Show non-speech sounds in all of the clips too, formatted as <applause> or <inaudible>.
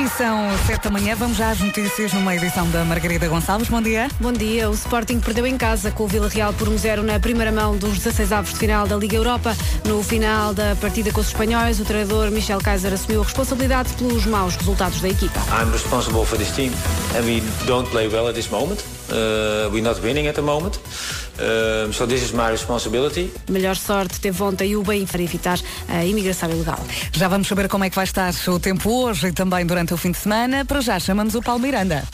E são sete da manhã, vamos já às notícias numa edição da Margarida Gonçalves. Bom dia. Bom dia. O Sporting perdeu em casa com o Vila Real por 1-0 na primeira mão dos 16 avos de final da Liga Europa. No final da partida com os espanhóis, o treinador Michel Kaiser assumiu a responsabilidade pelos maus resultados da equipa. I'm responsible for this team and we don't play well at this moment. Uh, we're not winning at the moment. Uh, so this is my responsibility. Melhor sorte teve ontem o bem para evitar a imigração ilegal. Já vamos saber como é que vai estar o tempo hoje e também durante o fim de semana. Para já chamamos o Paulo Miranda.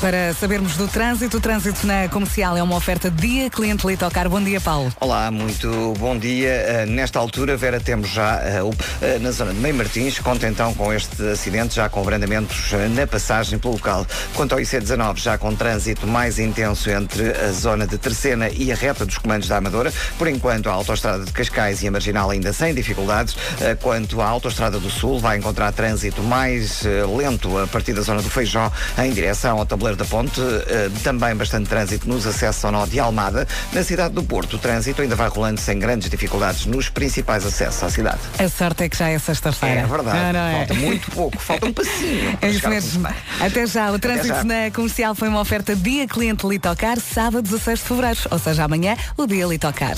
Para sabermos do trânsito, o trânsito na comercial é uma oferta dia cliente Litocar. Bom dia, Paulo. Olá, muito bom dia. Uh, nesta altura, Vera, temos já uh, uh, na zona de Meio Martins, conta então com este acidente, já com abrandamentos na passagem pelo local. Quanto ao IC19, já com trânsito mais intenso entre a zona de Terceira e a reta dos comandos da Amadora. Por enquanto, a autoestrada de Cascais e a Marginal ainda sem dificuldades. quanto à autoestrada do Sul, vai encontrar trânsito mais lento a partir da zona do Feijó em direção ao tabuleiro da Ponte, eh, também bastante trânsito nos acessos ao nó de Almada. Na cidade do Porto, o trânsito ainda vai rolando sem grandes dificuldades nos principais acessos à cidade. A sorte é que já é sexta-feira. É verdade. É? Falta muito pouco, falta um passinho. É isso mesmo. Até já. O trânsito já. na comercial foi uma oferta dia cliente Litocar, sábado 16 de fevereiro, ou seja, amanhã, o dia Litocar.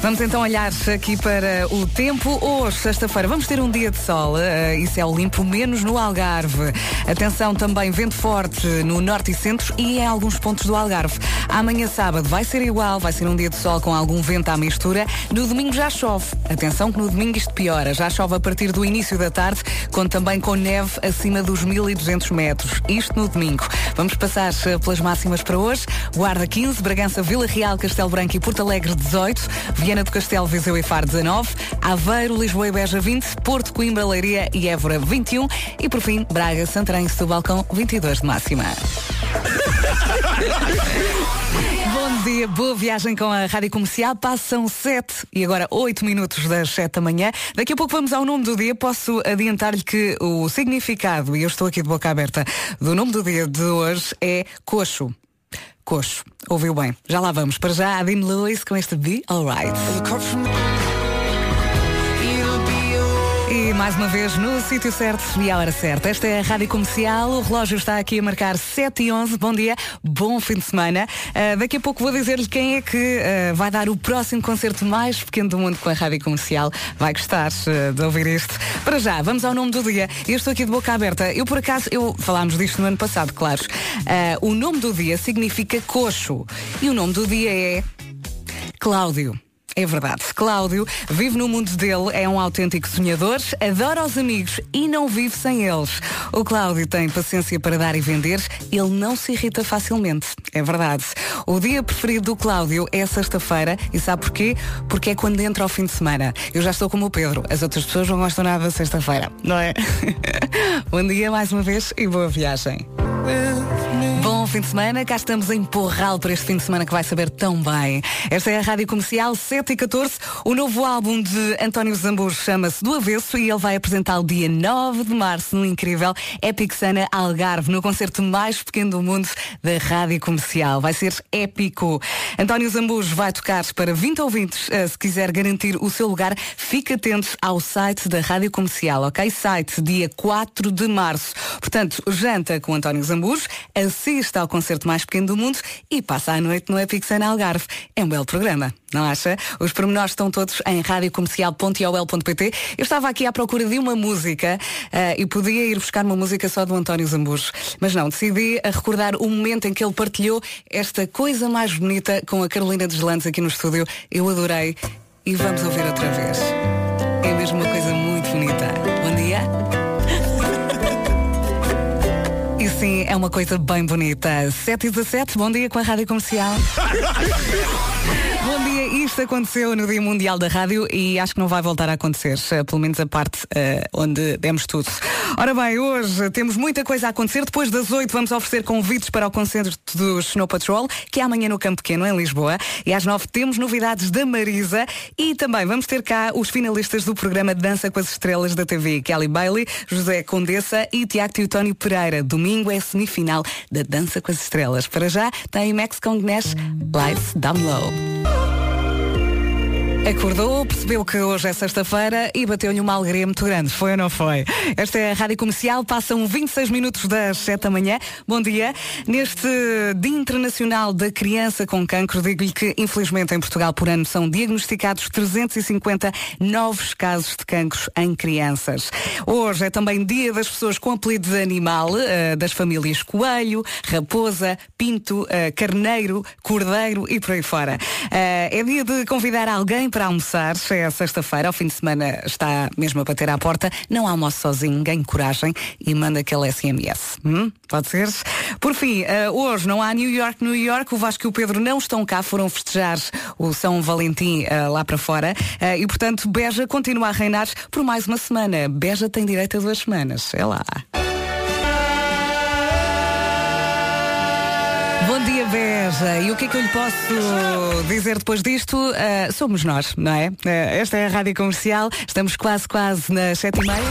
Vamos então olhar aqui para o tempo. Hoje, sexta-feira, vamos ter um dia de sol uh, e céu limpo, menos no Algarve. Atenção também, vento forte no norte e centro e em alguns pontos do Algarve. Amanhã, sábado, vai ser igual, vai ser um dia de sol com algum vento à mistura. No domingo já chove. Atenção que no domingo isto piora. Já chove a partir do início da tarde, com também com neve acima dos 1200 metros. Isto no domingo. Vamos passar uh, pelas máximas para hoje. Guarda 15, Bragança, Vila Real, Castelo Branco e Porto Alegre 18. Viana do Castelo, Viseu e Faro 19, Aveiro, Lisboa e Beja 20, Porto, Coimbra, Leiria e Évora 21 e por fim Braga, Santarém Setúbal com 22 de máxima. <laughs> Bom dia, boa viagem com a Rádio Comercial. Passam 7 e agora 8 minutos das 7 da manhã. Daqui a pouco vamos ao nome do dia. Posso adiantar-lhe que o significado, e eu estou aqui de boca aberta, do nome do dia de hoje é coxo. Coxo. Ouviu bem. Já lá vamos. Para já, a Dean Lewis com este Be Alright. E mais uma vez no sítio certo e à hora certa. Esta é a Rádio Comercial, o relógio está aqui a marcar 7 e 11. Bom dia, bom fim de semana. Uh, daqui a pouco vou dizer-lhe quem é que uh, vai dar o próximo concerto mais pequeno do mundo com a Rádio Comercial. Vai gostar uh, de ouvir isto. Para já, vamos ao nome do dia. Eu estou aqui de boca aberta. Eu, por acaso, eu falámos disto no ano passado, claro. o nome do dia significa coxo. E o nome do dia é Cláudio. É verdade. Cláudio vive no mundo dele, é um autêntico sonhador, adora os amigos e não vive sem eles. O Cláudio tem paciência para dar e vender, ele não se irrita facilmente. É verdade. O dia preferido do Cláudio é sexta-feira e sabe porquê? Porque é quando entra ao fim de semana. Eu já estou como o Pedro, as outras pessoas não gostam nada da sexta-feira, não é? <laughs> Bom dia mais uma vez e boa viagem fim de semana. Cá estamos em Porral para este fim de semana que vai saber tão bem. Esta é a Rádio Comercial 7 e 14. O novo álbum de António Zambur chama-se Do Avesso e ele vai apresentá-lo dia 9 de março no incrível Epic Sana Algarve, no concerto mais pequeno do mundo da Rádio Comercial. Vai ser épico. António Zambur vai tocar para 20 ouvintes. Eh, se quiser garantir o seu lugar, fique atento ao site da Rádio Comercial, ok? Site, dia 4 de março. Portanto, janta com António Zambur, assista ao concerto mais pequeno do mundo e passa a noite no Epic Sun Algarve. É um belo programa, não acha? Os pormenores estão todos em radiocomercial.ol.pt. Eu estava aqui à procura de uma música uh, e podia ir buscar uma música só do António Zambujo, mas não, decidi a recordar o momento em que ele partilhou esta coisa mais bonita com a Carolina Deslandes aqui no estúdio. Eu adorei e vamos ouvir outra vez. É mesmo uma coisa muito bonita. Sim, é uma coisa bem bonita. 7 e 17, bom dia com a Rádio Comercial. <laughs> Bom dia, isto aconteceu no Dia Mundial da Rádio e acho que não vai voltar a acontecer, eh, pelo menos a parte uh, onde demos tudo. Ora bem, hoje temos muita coisa a acontecer. Depois das 8 vamos oferecer convites para o concerto do Snow Patrol, que é amanhã no Campo Pequeno, em Lisboa. E às 9 temos novidades da Marisa e também vamos ter cá os finalistas do programa Dança com as Estrelas da TV, Kelly Bailey, José Condessa e Tiago Teutónio Pereira. Domingo é semifinal da Dança com as Estrelas. Para já tem Max Kong Nash, Lights Down Low. Acordou, percebeu que hoje é sexta-feira e bateu-lhe uma alegria muito grande. Foi ou não foi? Esta é a Rádio Comercial, passam 26 minutos das 7 da manhã. Bom dia. Neste Dia Internacional da Criança com Cancro, digo-lhe que, infelizmente, em Portugal, por ano, são diagnosticados 350 novos casos de cancros em crianças. Hoje é também dia das pessoas com apelido de animal, uh, das famílias coelho, raposa, pinto, uh, carneiro, cordeiro e por aí fora. Uh, é dia de convidar alguém para almoçar. É sexta-feira, ao fim de semana está mesmo a bater à porta. Não almoço sozinho, ganhe coragem e manda aquele SMS. Hum? Pode ser? Por fim, uh, hoje não há New York, New York. O Vasco e o Pedro não estão cá, foram festejar o São Valentim uh, lá para fora. Uh, e, portanto, Beja continua a reinar por mais uma semana. Beja tem direito a duas semanas. É lá. Bom dia, Beja. E o que é que eu lhe posso dizer depois disto? Uh, somos nós, não é? Uh, esta é a Rádio Comercial. Estamos quase, quase nas sete e meia.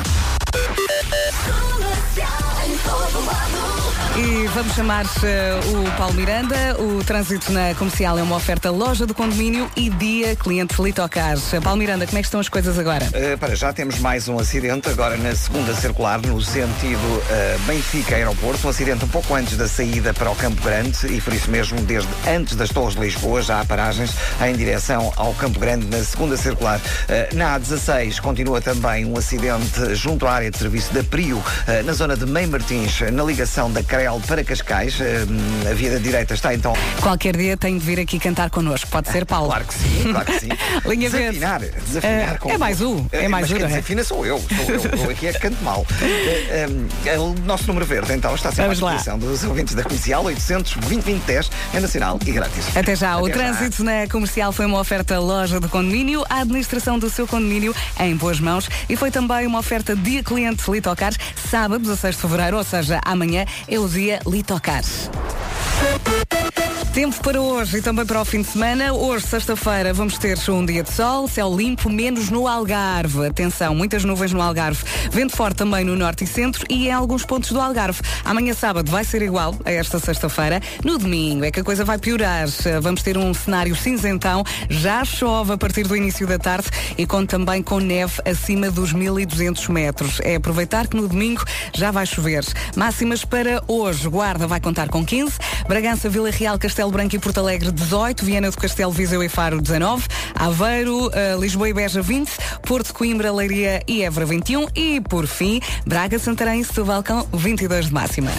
E vamos chamar uh, o Paulo Miranda. O trânsito na comercial é uma oferta loja do condomínio e dia cliente Litocar. Paulo Miranda, como é que estão as coisas agora? Uh, para já temos mais um acidente, agora na segunda circular, no sentido uh, Benfica-Aeroporto. Um acidente um pouco antes da saída para o Campo Grande e por isso mesmo, desde antes das Torres de Lisboa, já há paragens em direção ao Campo Grande na segunda circular. na A16 continua também um acidente junto à área de serviço da Prio, na zona de Mem Martins, na ligação da Crel para Cascais. Uh, a via da direita está então. Qualquer dia tem de vir aqui cantar connosco. Pode ser, Paulo? Claro que sim, claro que sim. <laughs> Linha desafinar, desafinar uh, com... É mais um. É mais um. É? desafina sou eu. Sou eu. <laughs> eu aqui é que canto mal. Uh, o nosso número verde, então, está sempre Vamos à disposição dos ouvintes da comercial 800 2010 é nacional e grátis. Até já. Até o já. trânsito na comercial foi uma oferta loja do condomínio, a administração do seu condomínio em boas mãos e foi também uma oferta dia cliente Litocars, sábado, 16 de fevereiro, ou seja, amanhã é o dia Litocar. Tempo para hoje e também para o fim de semana. Hoje, sexta-feira, vamos ter um dia de sol, céu limpo, menos no Algarve. Atenção, muitas nuvens no Algarve. Vento forte também no norte e centro e em alguns pontos do Algarve. Amanhã, sábado, vai ser igual a esta sexta-feira. No domingo é que a coisa vai piorar. Vamos ter um cenário cinzentão. Já chove a partir do início da tarde e conta também com neve acima dos 1200 metros. É aproveitar que no domingo já vai chover. Máximas para hoje. Guarda vai contar com 15. Bragança, Vila Real, Castelo Castelo Branco e Porto Alegre 18, Viana do Castelo, Viseu e Faro 19, Aveiro, uh, Lisboa e Beja 20, Porto, Coimbra, Leiria e Évora 21 e, por fim, Braga, Santarém e Setúbal com 22 de máxima.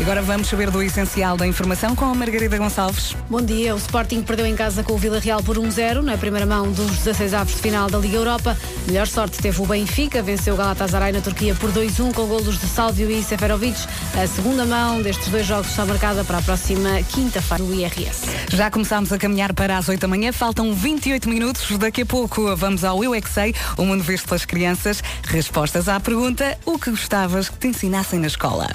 Agora vamos saber do essencial da informação com a Margarida Gonçalves. Bom dia. O Sporting perdeu em casa com o Vila Real por 1-0 na primeira mão dos 16 avos de final da Liga Europa. Melhor sorte teve o Benfica, venceu o Galatasaray na Turquia por 2-1 com golos de Sálvio e Seferovic. A segunda mão destes dois jogos está marcada para a próxima quinta-feira do IRS. Já começámos a caminhar para as 8 da manhã, faltam 28 minutos. Daqui a pouco vamos ao Eu é Sei, o mundo visto pelas crianças. Respostas à pergunta: o que gostavas que te ensinassem na escola?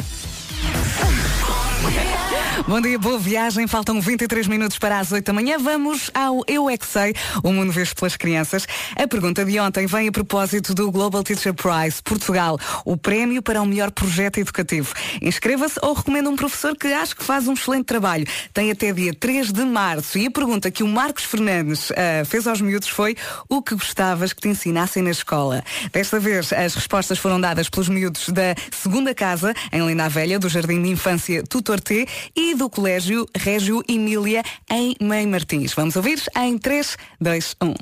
Bom dia, boa viagem. Faltam 23 minutos para as 8 da manhã. Vamos ao Eu é que Sei, o mundo visto pelas crianças. A pergunta de ontem vem a propósito do Global Teacher Prize Portugal, o prémio para o melhor projeto educativo. Inscreva-se ou recomenda um professor que acho que faz um excelente trabalho. Tem até dia 3 de março. E a pergunta que o Marcos Fernandes uh, fez aos miúdos foi o que gostavas que te ensinassem na escola. Desta vez, as respostas foram dadas pelos miúdos da segunda casa, em Linda Velha, do Jardim de Infância Tutor T e do Colégio Régio Emília em Mãe Martins. Vamos ouvir em 3, 2, 1.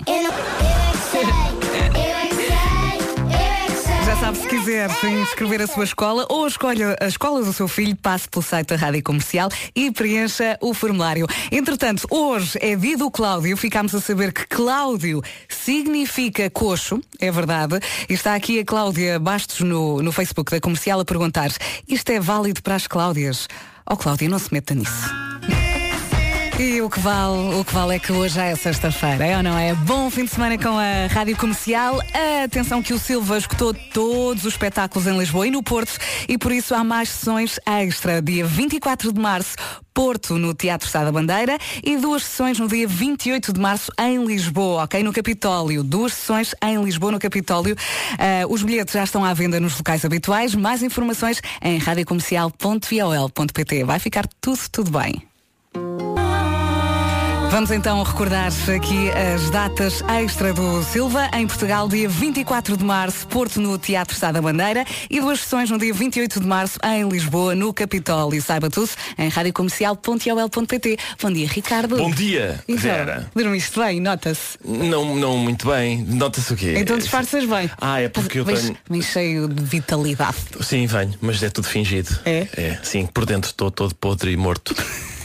Já sabe, se quiser inscrever a sua escola ou escolha a escola do seu filho, passe pelo site da Rádio Comercial e preencha o formulário. Entretanto, hoje é dia do Cláudio. Ficámos a saber que Cláudio significa coxo, é verdade. E está aqui a Cláudia Bastos no, no Facebook da Comercial a perguntar: isto é válido para as Cláudias? Oh Cláudia, não se meta nisso. E o que vale, o que vale é que hoje já é sexta-feira, é ou não é? Bom fim de semana com a Rádio Comercial. Atenção que o Silva escutou todos os espetáculos em Lisboa e no Porto e por isso há mais sessões extra. Dia 24 de março, Porto, no Teatro Sá da Bandeira e duas sessões no dia 28 de março em Lisboa, ok? No Capitólio. Duas sessões em Lisboa, no Capitólio. Uh, os bilhetes já estão à venda nos locais habituais. Mais informações em radiocomercial.viol.pt. Vai ficar tudo, tudo bem. Vamos então recordar aqui as datas extra do Silva. Em Portugal, dia 24 de março, Porto no Teatro Estado da Bandeira e duas sessões no dia 28 de março em Lisboa, no Capitólio. Saiba tudo em radiocomercial.ol.pt. Bom dia, Ricardo. Bom dia, Então, Vera. dormiste bem, nota-se. Não, não muito bem. Nota-se o quê? Então disfarças bem. Ah, é porque eu Vens- tenho- vens cheio de vitalidade. Sim, venho, mas é tudo fingido. É? É, sim, por dentro estou todo podre e morto. <laughs>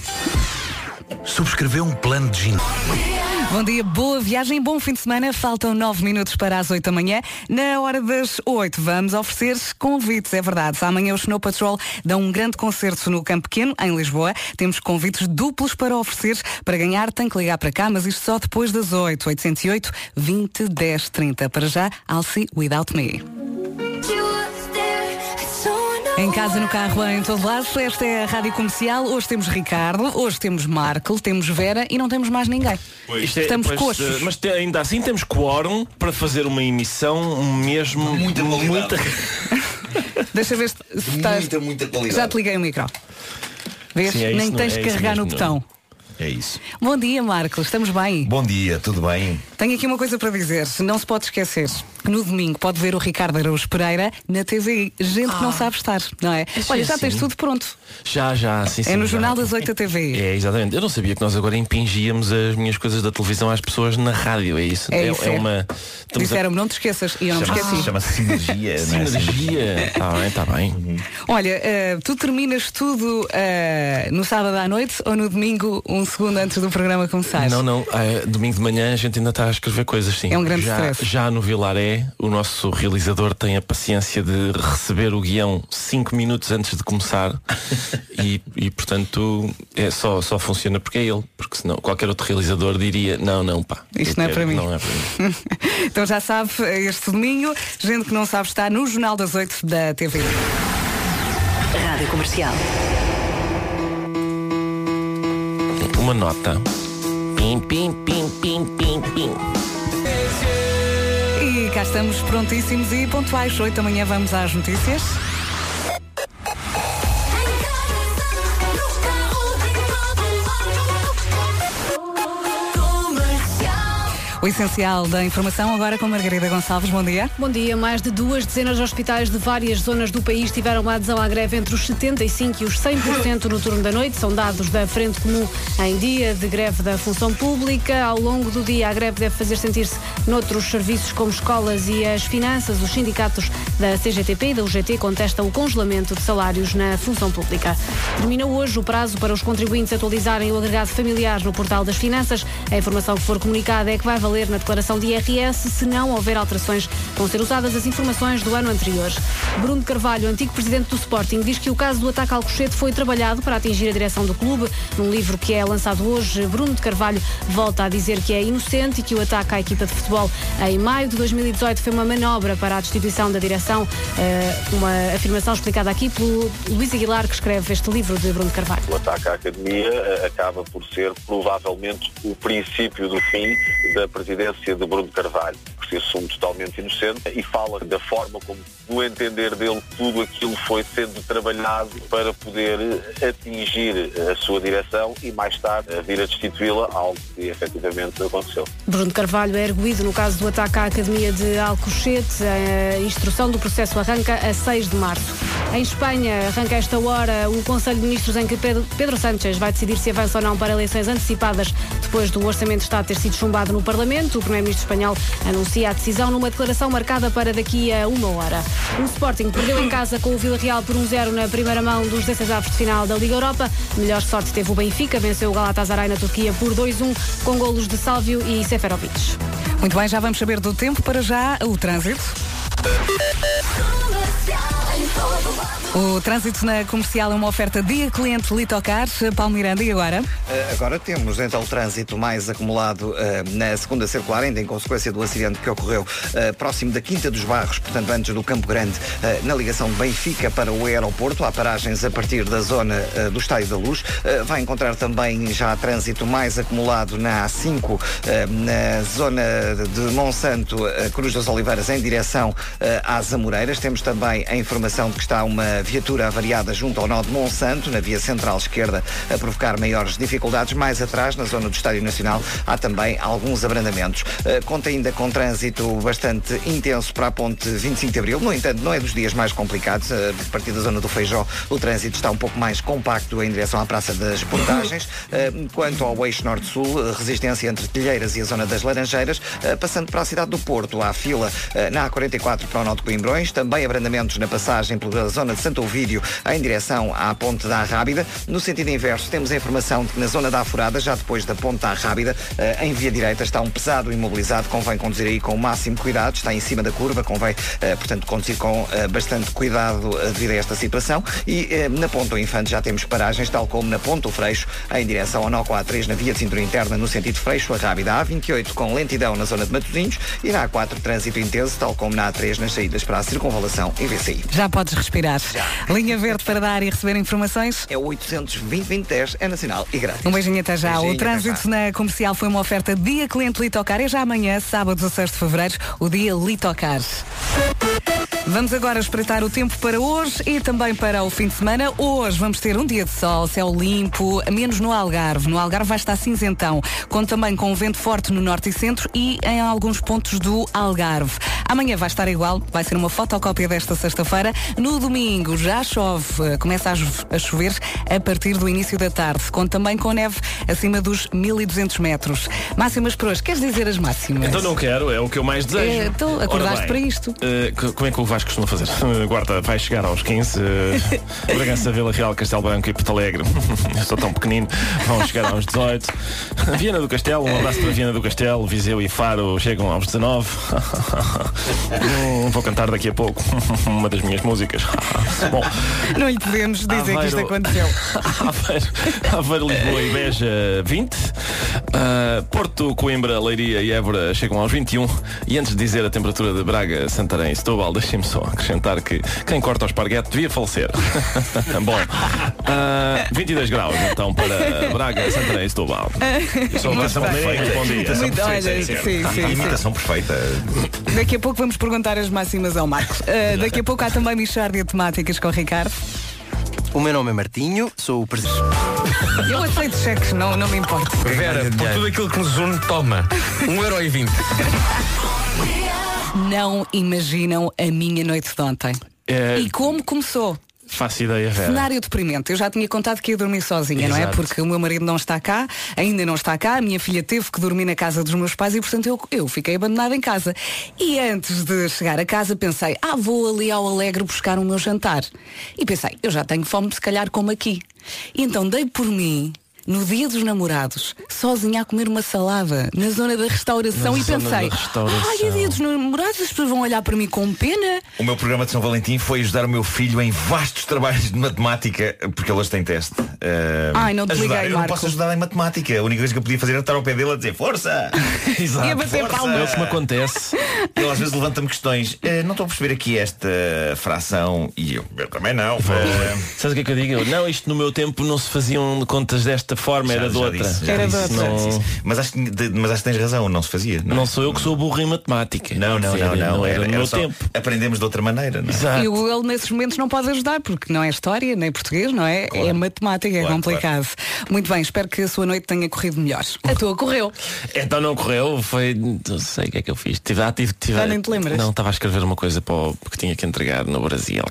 Subscreveu um plano de ginásio. Bom dia, boa viagem, bom fim de semana. Faltam nove minutos para as 8 da manhã. Na hora das 8 vamos oferecer convites, é verdade. Amanhã os Snow Patrol dão um grande concerto no Campo Pequeno, em Lisboa. Temos convites duplos para oferecer. Para ganhar tem que ligar para cá, mas isto só depois das 8. 808 20 10 30. Para já, Alci Without Me. Em casa, no carro, em todo lado, esta é a Rádio Comercial. Hoje temos Ricardo, hoje temos Marco, temos Vera e não temos mais ninguém. Isto é- Estamos pois, coxos. eh, Mas te- ainda assim temos quórum para fazer uma emissão mesmo. Muita qualidade. <laughs> Deixa ver se se estás. Muita, muita qualidade. Já te liguei o micro. Vês? Sim, é isso, Nem não- tens é de isso carregar no mesmo, botão. É isso. Bom dia, Marcos. Estamos bem. Bom dia, tudo bem? Tenho aqui uma coisa para dizer. Não se pode esquecer que no domingo pode ver o Ricardo Araújo Pereira na TV. Gente que não sabe estar, não é? Assim, Olha, já tens assim. tudo pronto. Já, já, sim, sim. é no já. Jornal das 8 da TV. É, exatamente. Eu não sabia que nós agora impingíamos as minhas coisas da televisão às pessoas na rádio, é isso? É isso, é. uma. estamos a- Disseram-me, não te esqueças. E eu não me Chama-se esqueci. chama sinergia, não é? Sinergia. Está bem, está bem. Olha, eh, tu terminas tudo eh, no sábado à noite ou no domingo, um segundo antes do programa começar? Não, não. ah, domingo de manhã a gente ainda está a escrever coisas, sim. É um grande já, stress. já no Vilaré, o nosso realizador tem a paciência de receber o guião cinco minutos antes de começar <laughs> e, e, portanto é só, só funciona porque é ele. Porque senão qualquer outro realizador diria, não, não, pá. Isto não é quero- para mim. Não é para mim. <laughs> então já sabe, este domingo, gente que não sabe está no Jornal das 8 da TV. Rádio Comercial. Uma nota. Pim, pim, pim, pim, pim, pim. E cá estamos prontíssimos e pontuais. 8 da manhã vamos às notícias. O essencial da informação agora com Margarida Gonçalves. Bom dia. Bom dia. Mais de duas dezenas de hospitais de várias zonas do país tiveram adesão à greve entre os 75% e os 100% no turno da noite. São dados da Frente Comum em dia de greve da função pública. Ao longo do dia, a greve deve fazer sentir-se noutros serviços como escolas e as finanças. Os sindicatos da CGTP e da UGT contestam o congelamento de salários na função pública. Termina hoje o prazo para os contribuintes atualizarem o agregado familiar no portal das finanças. A informação que for comunicada é que vai valer na declaração de IRS se não houver alterações. Vão ser usadas as informações do ano anterior. Bruno Carvalho, antigo presidente do Sporting, diz que o caso do ataque ao Alcochete foi trabalhado para atingir a direção do clube. Num livro que é lançado hoje, Bruno de Carvalho volta a dizer que é inocente e que o ataque à equipa de futebol em maio de 2018 foi uma manobra para a destituição da direção. Eh, uma afirmação explicada aqui pelo Luís Aguilar, que escreve este livro de Bruno Carvalho. O ataque à academia eh, acaba por ser provavelmente o princípio do fim da presidência de Bruno Carvalho, que se assume totalmente inocente e fala da forma como, no entender dele, tudo aquilo foi sendo trabalhado para poder atingir a sua direção e mais tarde vir a destituí-la, algo que efetivamente aconteceu. Bruno Carvalho é erguido no caso do ataque à Academia de Alcochete. A instrução do processo arranca a 6 de março. Em Espanha, arranca esta hora o Conselho de Ministros em que Pedro, Pedro Sánchez vai decidir se avança ou não para eleições antecipadas depois do Orçamento de Estado ter sido chumbado no Parlamento. O Primeiro-Ministro espanhol anuncia a decisão numa declaração marcada para daqui a uma hora. O Sporting perdeu em casa com o Vila Real por 1-0 na primeira mão dos 16 avos de final da Liga Europa. Melhor sorte teve o Benfica, venceu o Galatasaray na Turquia por 2-1 com golos de Sálvio e Seferovic. Muito bem, já vamos saber do tempo. Para já, o trânsito. O trânsito na comercial é uma oferta dia cliente Litocar, Paulo Miranda, e agora? Eh, Agora temos então o trânsito mais acumulado eh, na segunda circular, ainda em consequência do acidente que ocorreu eh, próximo da Quinta dos Barros, portanto antes do Campo Grande, eh, na ligação de Benfica para o aeroporto. Há paragens a partir da zona do Estádio da Luz. Vai encontrar também já trânsito mais acumulado na A5, eh, na zona de Monsanto, Cruz das Oliveiras, em direção às Amoreiras. Temos também a informação de que está uma viatura avariada junto ao nó de Monsanto, na via central esquerda, a provocar maiores dificuldades. Mais atrás, na zona do Estádio Nacional, há também alguns abrandamentos. Uh, conta ainda com trânsito bastante intenso para a ponte 25 de Abril. No entanto, não é dos dias mais complicados. Uh, a partir da zona do Feijó, o trânsito está um pouco mais compacto em direção à Praça das Portagens. Uh, <coughs> quanto ao eixo norte-sul, resistência entre Telheiras e a zona das Laranjeiras, passando para a cidade do Porto, há fila na A44 para o nó de Coimbrões, também abrandamentos na passagem pela zona de Santo Ovídio em direção à ponte da Rábida. No sentido inverso, temos a informação de que na zona da Afurada, já depois da ponte da Rábida, em via direita está um pesado imobilizado, convém conduzir aí com o máximo cuidado, está em cima da curva, convém, portanto, conduzir com bastante cuidado devido a esta situação. E na ponta Infante já temos paragens, tal como na ponta Freixo, em direção ao nó A3 na via de cintura interna, no sentido Freixo, a Rábida A28 com lentidão na zona de Matosinhos e na A4 trânsito intenso, tal como na A3 nas saídas para a circunvalação Já podes respirar. Já. Linha verde para dar e receber informações? É o 820 é nacional e grátis. Um beijinho até já. Beijinho, o trânsito na comercial foi uma oferta Dia Cliente Litocar. É já amanhã, sábado 16 de fevereiro, o dia Litocar. Vamos agora espreitar o tempo para hoje e também para o fim de semana. Hoje vamos ter um dia de sol, céu limpo, menos no Algarve. No Algarve vai estar cinzentão, com também com vento forte no norte e centro e em alguns pontos do Algarve. Amanhã vai estar igual, vai ser uma fotocópia desta sexta-feira. No domingo já chove, começa a chover a partir do início da tarde, com também com neve acima dos 1200 metros. Máximas para hoje, queres dizer as máximas? Então não quero, é o que eu mais desejo. É, então, acordaste para isto. Uh, como é que o Vasco costuma fazer? <laughs> Guarda, vai chegar aos 15. Uh, Bragança, Vila Real, Castelo Branco e Porto Alegre. <laughs> eu sou tão pequenino. Vão chegar aos 18. Viana do Castelo, um abraço para Viana do Castelo. Viseu e Faro chegam aos 19. hum, <laughs> vou cantar daqui a pouco uma das minhas músicas. Bom, não lhe podemos dizer Aveiro, que isto aconteceu. Aveiro, Aveiro, Lisboa e Beja 20. Uh, Porto, Coimbra, Leiria e Évora chegam aos 21. E antes de dizer a temperatura de Braga, Santarém e Setúbal, deixem-me só acrescentar que quem corta o esparguete devia falecer. <laughs> Bom, uh, 22 graus então para Braga, Santarém e Setúbal. Imitação perfeita. Imitação perfeita. Imitação perfeita. Daqui a pouco vamos perguntar as máximas ao Marcos. Uh, daqui a pouco há também Michardia Temáticas com o Ricardo. O meu nome é Martinho, sou o presidente. Eu aceito cheques, não, não me importa. Vera, por tudo aquilo que nos une, toma. 1,20€. <laughs> Não imaginam a minha noite de ontem. É... E como começou? Faço ideia, Vera. Cenário deprimente. Eu já tinha contado que ia dormir sozinha, Exato. não é? Porque o meu marido não está cá, ainda não está cá, a minha filha teve que dormir na casa dos meus pais e, portanto, eu, eu fiquei abandonada em casa. E antes de chegar a casa pensei, ah, vou ali ao Alegre buscar o meu jantar. E pensei, eu já tenho fome, se calhar como aqui. E então dei por mim no dia dos namorados, sozinha a comer uma salada na zona da restauração na e pensei, ai, é dia dos namorados, as pessoas vão olhar para mim com pena. O meu programa de São Valentim foi ajudar o meu filho em vastos trabalhos de matemática, porque elas têm teste. Uh, ai, não te ajudar. liguei, Eu não posso ajudar em matemática. A única coisa que eu podia fazer era estar ao pé dele a dizer força! Exato, <laughs> e a bater força. É o que me acontece. Ele às vezes levanta-me questões. Uh, não estou a perceber aqui esta fração. E eu, eu também não. Uh, Sabes o que é que eu digo? Eu, não, isto no meu tempo não se faziam contas desta forma, já, era de outra. Disse, era de outra. Não... Mas, acho que, de, mas acho que tens razão, não se fazia. Não, não sou eu que sou burro em matemática. Não, não, não, não. não era, era tempo. Aprendemos de outra maneira. Não? É? Exato. E ele nesses momentos não pode ajudar, porque não é história, nem português, não é? Claro. É matemática, é claro, complicado. Claro. Muito bem, espero que a sua noite tenha corrido melhor. A tua correu. Então não correu, foi. Não sei o que é que eu fiz. Tive, ah, tive, tive, Já nem te lembras? Não, estava a escrever uma coisa para o, que tinha que entregar no Brasil.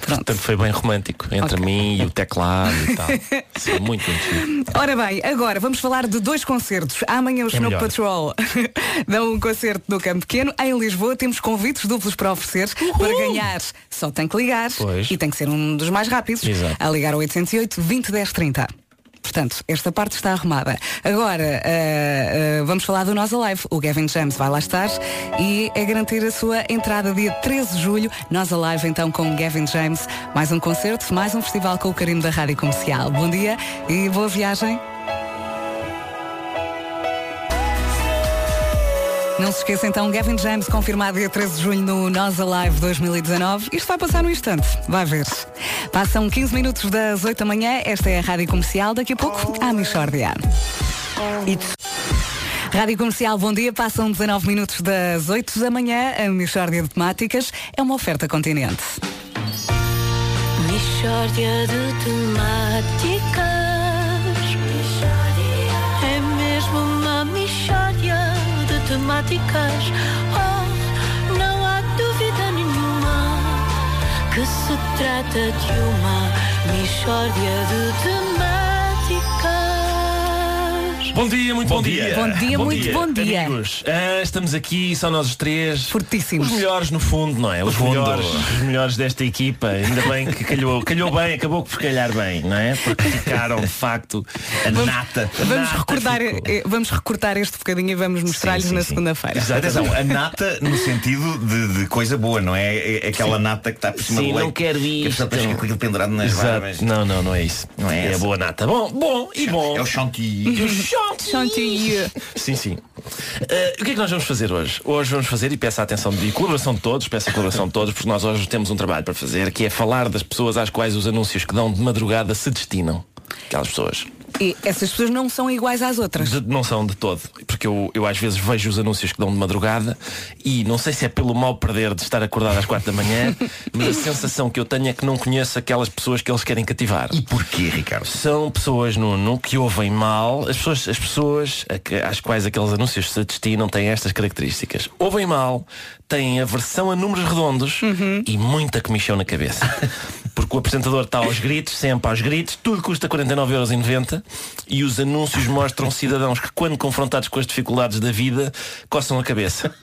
Pronto. Portanto, foi bem romântico entre okay. mim e o teclado e tal. <laughs> Sim, muito, muito Ora bem, agora vamos falar de dois concertos. Amanhã o é Snow Patrol <laughs> dão um concerto no Campo Pequeno. Em Lisboa temos convites duplos para oferecer. Uhul. Para ganhar, só tem que ligar. Pois. E tem que ser um dos mais rápidos. Exato. A ligar ao 808 20 10 30. Portanto, esta parte está arrumada. Agora, uh, uh, vamos falar do Nós Alive. O Gavin James vai lá estar e é garantir a sua entrada dia 13 de julho. Nós Alive, então, com Gavin James. Mais um concerto, mais um festival com o carinho da Rádio Comercial. Bom dia e boa viagem. Não se esqueça então, Gavin James confirmado dia 13 de julho no Nós Alive 2019. Isto vai passar no instante, vai ver. Passam 15 minutos das 8 da manhã, esta é a Rádio Comercial, daqui a pouco a Michordia. Rádio Comercial, bom dia. Passam 19 minutos das 8 da manhã. A Michórdia de Temáticas é uma oferta continente. Mishória de temáticas. De temáticas. Oh, não há dúvida nenhuma que se trata de uma mishória de temáticas. Bom dia, muito bom, Bom dia. Bom dia, muito bom dia. Amigos, ah, estamos aqui, só nós os três. Fortíssimos. Os melhores no fundo, não é? Os fundo. melhores, os melhores desta equipa. Ainda bem que calhou, calhou bem, acabou por calhar bem, não é? Porque ficaram de facto a nata. A Vamos nata recordar, ficou. eh, vamos recortar este bocadinho e vamos mostrar-lhes Sim, sim, na sim. segunda-feira. Atenção, a nata no sentido de, de coisa boa, não é? É aquela nata que está por cima Sim, do leite. não quero Que a pessoa isto. fica com aquilo pendurado nas Exato. barbas. Não, não, não é isso. Não é é a boa nata. Bom, bom e bom. É o chantilly. Sim, sim. Eh, o que é que nós vamos fazer hoje? Hoje vamos fazer, e peço a atenção de colaboração de todos, peço a colaboração de todos, porque nós hoje temos um trabalho para fazer, que é falar das pessoas às quais os anúncios que dão de madrugada se destinam. Aquelas pessoas. E essas pessoas não são iguais às outras. De- não são de todo. Porque eu, eu às vezes vejo os anúncios que dão de madrugada e não sei se é pelo mal perder de estar acordado às quatro da manhã, <laughs> mas a sensação que eu tenho é que não conheço aquelas pessoas que eles querem cativar. E porquê, Ricardo? São pessoas, Nuno, que ouvem mal. As pessoas, as pessoas a que- às quais aqueles anúncios se destinam têm estas características. Ouvem mal, têm aversão a números redondos e muita comichão na cabeça. <laughs> Porque o apresentador está aos gritos, sempre aos gritos, tudo custa 49,90€ e os anúncios mostram cidadãos que, quando confrontados com as dificuldades da vida, coçam a cabeça.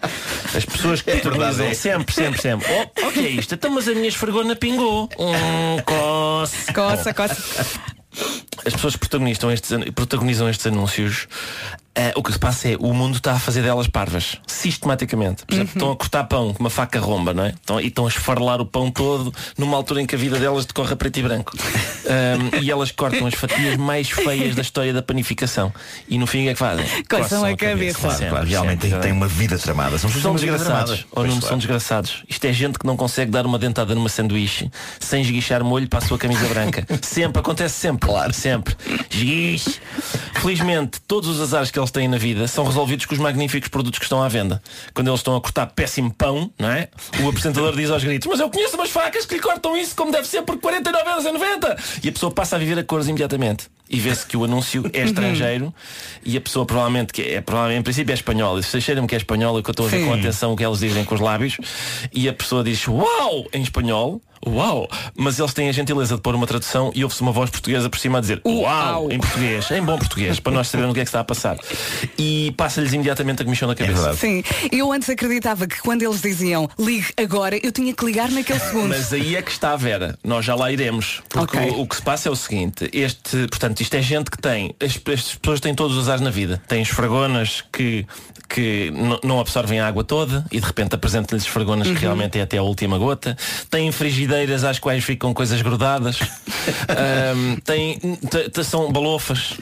As pessoas que É é. sempre, sempre, sempre. Oh, o que é isto? Então, mas a minha esfregona pingou. Hum, coça. Coça, coça. As pessoas protagonizam estes, protagonizam estes anúncios eh, o que se passa é o mundo está a fazer delas parvas sistematicamente Por exemplo, estão a cortar pão com uma faca romba não é? estão, e estão a esfarelar o pão todo numa altura em que a vida delas decorre a preto e branco Ahm, <laughs> e elas cortam as fatias mais feias da história da panificação e no fim o que é que fazem? Coçam a cabeça. Claro, Sempre, claro, realmente sempre. tem, tem uma vida tramada. São, São desgraçados. Ou não claro. são desgraçados. Isto é gente que não consegue dar uma dentada numa sanduíche sem esguichar molho para a sua camisa branca. <laughs> sempre, acontece sempre. Claro. Sempre. Esguiche. Felizmente, todos os azares que eles têm na vida são resolvidos com os magníficos produtos que estão à venda. Quando eles estão a cortar péssimo pão, não é? O apresentador <laughs> diz aos gritos, mas eu conheço umas facas que lhe cortam isso como deve ser por 49,90€. E a pessoa passa a viver a cores imediatamente. E vê-se que o anúncio é <laughs> estrangeiro e a pessoa provavelmente, que é, provavelmente em princípio é espanhol. E se cheira-me que é espanhol, é que eu estou a ver Sim. com atenção o que eles dizem com os lábios. E a pessoa diz uau em espanhol. Uau! Mas eles têm a gentileza de pôr uma tradução e ouve-se uma voz portuguesa por cima a dizer uau, Uau. em português, em bom português, para nós sabermos o que é que está a passar. E passa-lhes imediatamente a comissão na cabeça. verdade. Sim, eu antes acreditava que quando eles diziam ligue agora, eu tinha que ligar naquele <laughs> segundo. Mas aí é que está a Vera. Nós já lá iremos. Porque Ok. o, o que se passa é o seguinte, este, portanto, isto é gente que tem, as, estas pessoas têm todos os ares na vida. Têm esfragonas que, que não absorvem a água toda e de repente apresentam-lhes esfragonas que realmente é até a última gota. Têm frigideiras às quais ficam coisas grudadas. <laughs> Ahm, têm, são balofas.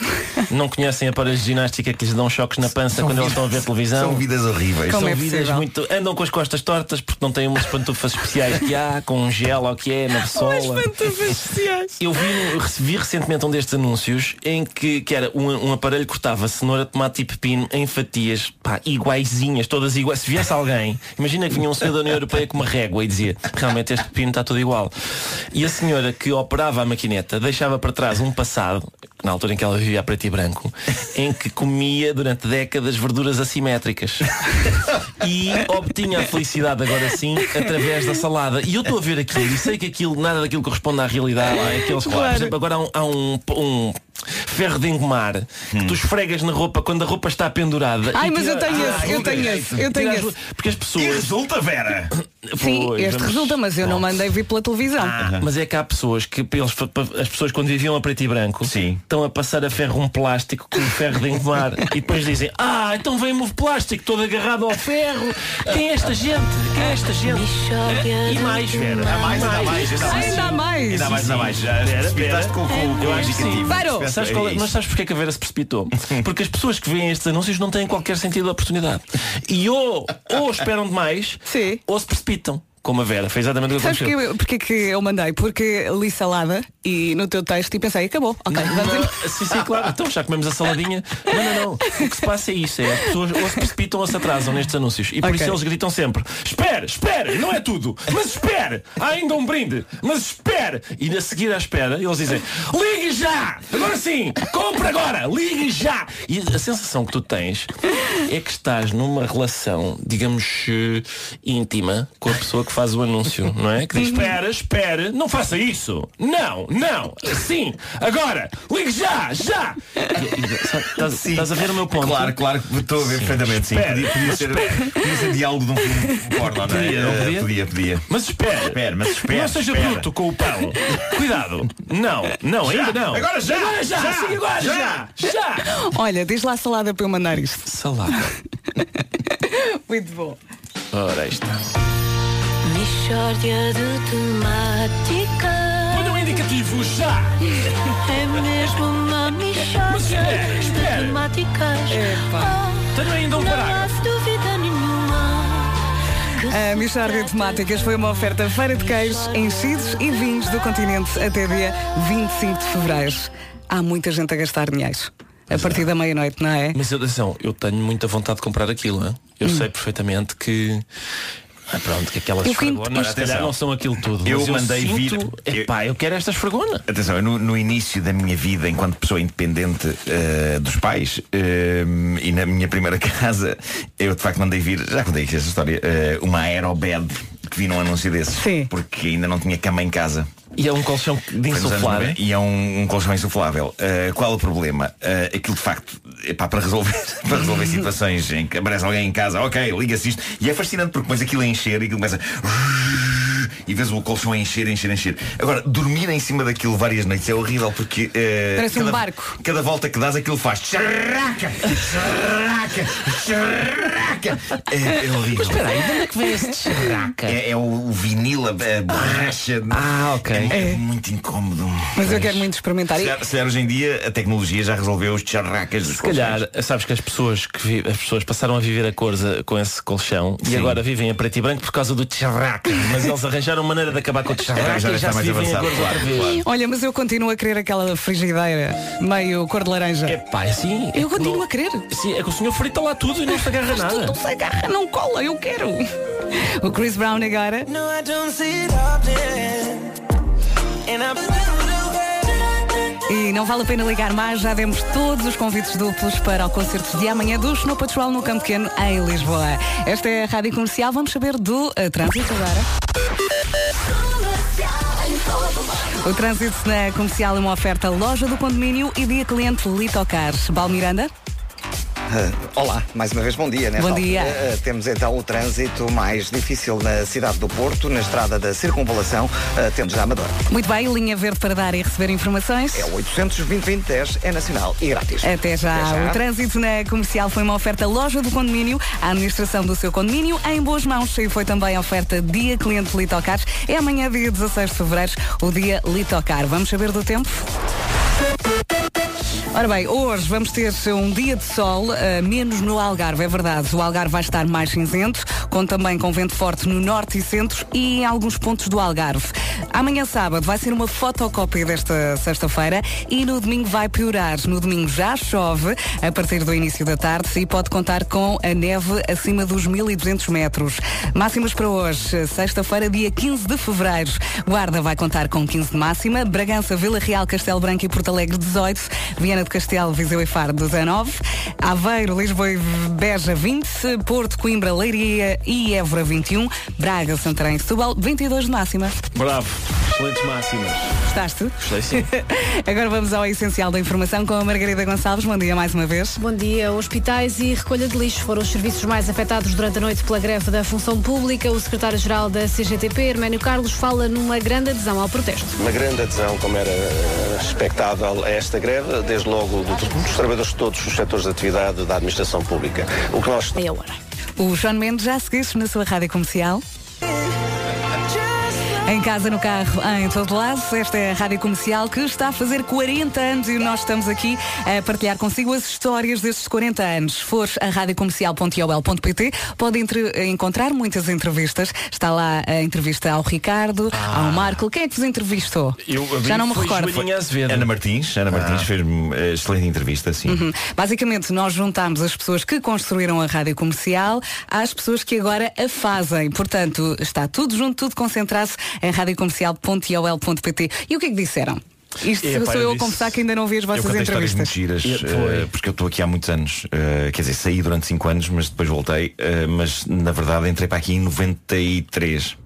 Não conhecem aparelhos de ginástica que lhes dão choques na pança quando eles estão a ver televisão. São vidas horríveis. Como São é vidas muito. Andam com as costas tortas porque não têm umas pantufas especiais que há, com um gel ou que é, na <laughs> sola. Eu vi, vi recentemente um destes anúncios em que, que era um, um aparelho que cortava cenoura, tomate e pepino em fatias pá, iguaizinhas, todas iguais. Se viesse alguém, imagina que vinha um senhor da União Europeia com uma régua e dizia realmente este pepino está tudo igual. E a senhora que operava a maquineta deixava para trás um passado, na altura em que ela vivia a preto e branco, em que comia durante décadas verduras assimétricas. E obtinha a felicidade agora sim através da salada. E eu estou a ver aquilo e sei que aquilo, nada daquilo corresponde à realidade. É aqueles, Por exemplo, agora há um, há um, um ferro de engomar que tu esfregas na roupa quando a roupa está pendurada. Ai, e mas eu tira- tenho Ah, esse, eu tenho esse, eu tenho esse. Porque as E pessoas. resulta, Vera. <coughs> Sim, Pois, este vamos- resulta, mas eu não mandei vir pela televisão. Ah, mas é que há pessoas que eles, as pessoas quando viviam a preto e branco Sim. estão a passar a ferro um plástico com o ferro de engomar <laughs> e depois dizem ah, então vem-me o plástico todo agarrado ao ferro quem é esta gente? Quem é esta gente? E mais, Vera? Há mais, ainda há mais. Ainda há mais. Ainda mais. Ainda mais, ainda mais. Eu o acho que sim. indicativo. Parou. Pensa- Sabes qual é- isso. mas sabes porque é que a Vera se precipitou? Porque as pessoas que veem estes anúncios não têm qualquer sentido de oportunidade. E ou, ou esperam demais, Sim. ou se precipitam. Como a Vera. Foi exatamente o que Sabes que aconteceu. eu, porque que eu mandei? Porque li salada e no teu texto e pensei, acabou. Ok, vamos embora. Sim, sim, claro. Então já comemos a saladinha. Não, não, não. O que se passa é isso. É, as pessoas ou se precipitam ou se atrasam nestes anúncios. E por Ok. isso eles gritam sempre: Espere, espere, não é tudo. Mas espere, há ainda um brinde. Mas espere. E a seguir à espera, eles dizem: Ligue já! Agora sim! Compre agora! Ligue já! E a sensação que tu tens é que estás numa relação, digamos, eh, íntima com a pessoa que faz o anúncio, não é? Que diz: Espera, espere, não faça isso! Não, não! Sim! Agora! Ligue já! Já! Estás a ver o meu ponto? Claro, claro, que estou a ver perfeitamente, sim. Espera, Podia, podia ser, podia ser diálogo de um filme porno, não é? Podia, não Eh, podia? podia, podia. Mas espera! Espera, mas espera, Não seja espera. bruto com o pão! Cuidado! Não, não, Já, ainda não! agora já, Agora já! já, sim, agora já! já. Já! Olha, diz lá salada para eu mandar isto. Salada. <laughs> Muito bom. Ora, aí está. Mixórdia de temáticas. Olha o indicativo já! É mesmo uma Mas espera, de temáticas. Epá. Oh, Tenho ainda um não há parágrafo. dúvida nenhuma. que A se Mixórdia de Temáticas foi uma oferta feira de queijos, enchidos e vinhos do continente até dia 25 de fevereiro. Há muita gente a gastar dinheiro. A partir da meia-noite, não é? Mas atenção, eu tenho muita vontade de comprar aquilo. hein? Eu sei perfeitamente que. Ah, pronto, que aquelas Eu esfregonas se calhar Atenção. não são aquilo tudo. Eu mas mandei sinto, vir- Epá, eu quero esta esfregona. Atenção, eu no, no início da minha vida enquanto pessoa independente eh, dos pais eh, e na minha primeira <laughs> casa, eu de facto mandei vir, já contei aqui essa história, eh, uma aerobed que vi num anúncio desses. Sim. Porque ainda não tinha cama em casa. E é um colchão de. 90, E é um, um colchão insuflável. Uh, qual o problema? Uh, aquilo de facto, epá, para resolver, <laughs> para resolver situações em que aparece alguém em casa, ok, liga-se isto. E é fascinante porque depois aquilo a encher e aquilo começa. E vês o colchão a encher, encher, encher. Agora, dormir em cima daquilo várias noites é horrível porque. uh, Parece um cada, barco. Cada volta que dás aquilo faz. Charraca! Charraca! Charraca! É, é horrível. Mas espera aí, de onde é que vem esse charraca? É, é o, o vinil, a, a borracha. Ah, ok. É, muito incómodo. Mas eu quero muito experimentar. Se E- calhar, se calhar hoje em dia a tecnologia já resolveu os charracas dos Se calhar, sabes que as pessoas que vi- as pessoas passaram a viver a cor com esse colchão e Sim. agora vivem a preto e branco por causa do charraca. Mas eles arranjaram maneira de acabar com o já e já está se mais vivem a avançado, cores outra claro, vez. claro. Olha, mas eu continuo a querer aquela frigideira meio cor de laranja. É pá, é assim. é Eu que continuo não- a querer. Sim, é que o senhor frita lá tudo e não se agarra nada. Não se agarra, não cola, eu quero. O Chris Brown agora. E não vale a pena ligar mais, já demos todos os convites duplos para o concerto de amanhã do Snow Patrol no Campo Pequeno, em Lisboa. Esta é a Rádio Comercial, vamos saber do eh, trânsito agora. O trânsito na comercial é uma oferta loja do condomínio e dia cliente Litocar. Balmiranda? Ah, olá, mais uma vez bom dia. Nesta Bom dia. altura, ah, temos então o trânsito mais difícil na cidade do Porto, na estrada da Circunvalação, ah, temos a Amadora. Muito bem, linha verde para dar e receber informações. É o 820 é nacional e grátis. Até já. Até já. O trânsito na comercial foi uma oferta loja do condomínio, a administração do seu condomínio em boas mãos e foi também a oferta Dia Cliente Litocar. É amanhã, dia 16 de fevereiro, o dia Litocar. Vamos saber do tempo? Ora bem, hoje vamos ter um dia de sol, eh, menos no Algarve, é verdade. O Algarve vai estar mais cinzento, com também com vento forte no norte e centro e em alguns pontos do Algarve. Amanhã sábado vai ser uma fotocópia desta sexta-feira e no domingo vai piorar. No domingo já chove a partir do início da tarde e pode contar com a neve acima dos 1200 metros. Máximas para hoje, sexta-feira, dia 15 de fevereiro. Guarda vai contar com 15 de máxima, Bragança, Vila Real, Castelo Branco e Porto Alegre 18, Viana do Castelo, Viseu e Faro 19, Aveiro, Lisboa e Beja 20, Porto, Coimbra, Leiria e Évora 21, Braga, Santarém e Setúbal 22 de máxima. Bravo, excelentes máximas. Gostaste? Gostei sim. <laughs> Agora vamos ao essencial da informação com a Margarida Gonçalves. Bom dia mais uma vez. Bom dia. Hospitais e recolha de lixo foram os serviços mais afetados durante a noite pela greve da função pública. O secretário-geral da CGTP, Herménio Carlos, fala numa grande adesão ao protesto. Uma grande adesão, como era eh, expectável, a esta greve, desde logo do- dos trabalhadores de todos os setores de atividade da administração pública. O que nós É a hora. O João Mendes já seguiste na sua rádio comercial? Em casa, no carro, em todo lado. Esta é a Rádio Comercial que está a fazer 40 anos e nós estamos aqui a partilhar consigo as histórias destes 40 anos. Se for a radiocomercial.iol.pt pode entre- encontrar muitas entrevistas. Está lá a entrevista ao Ricardo, ao Marco. Quem é que vos entrevistou? Eu Já não me recordo. Ana Martins, Ana Martins fez-me eh, excelente entrevista, sim. Uhum. Basicamente, nós juntámos as pessoas que construíram a rádio comercial às pessoas que agora a fazem. Portanto, está tudo junto, tudo concentrado em radiocomercial.iol.pt. E o que é que disseram? Isto Epá, sou eu a disse- confessar que ainda não vi as Eu vossas muito entrevistas. giras, foi. eh, porque eu estou aqui há muitos anos. eh, quer dizer, saí durante 5 anos, mas depois voltei. eh, mas na verdade entrei para aqui em 93.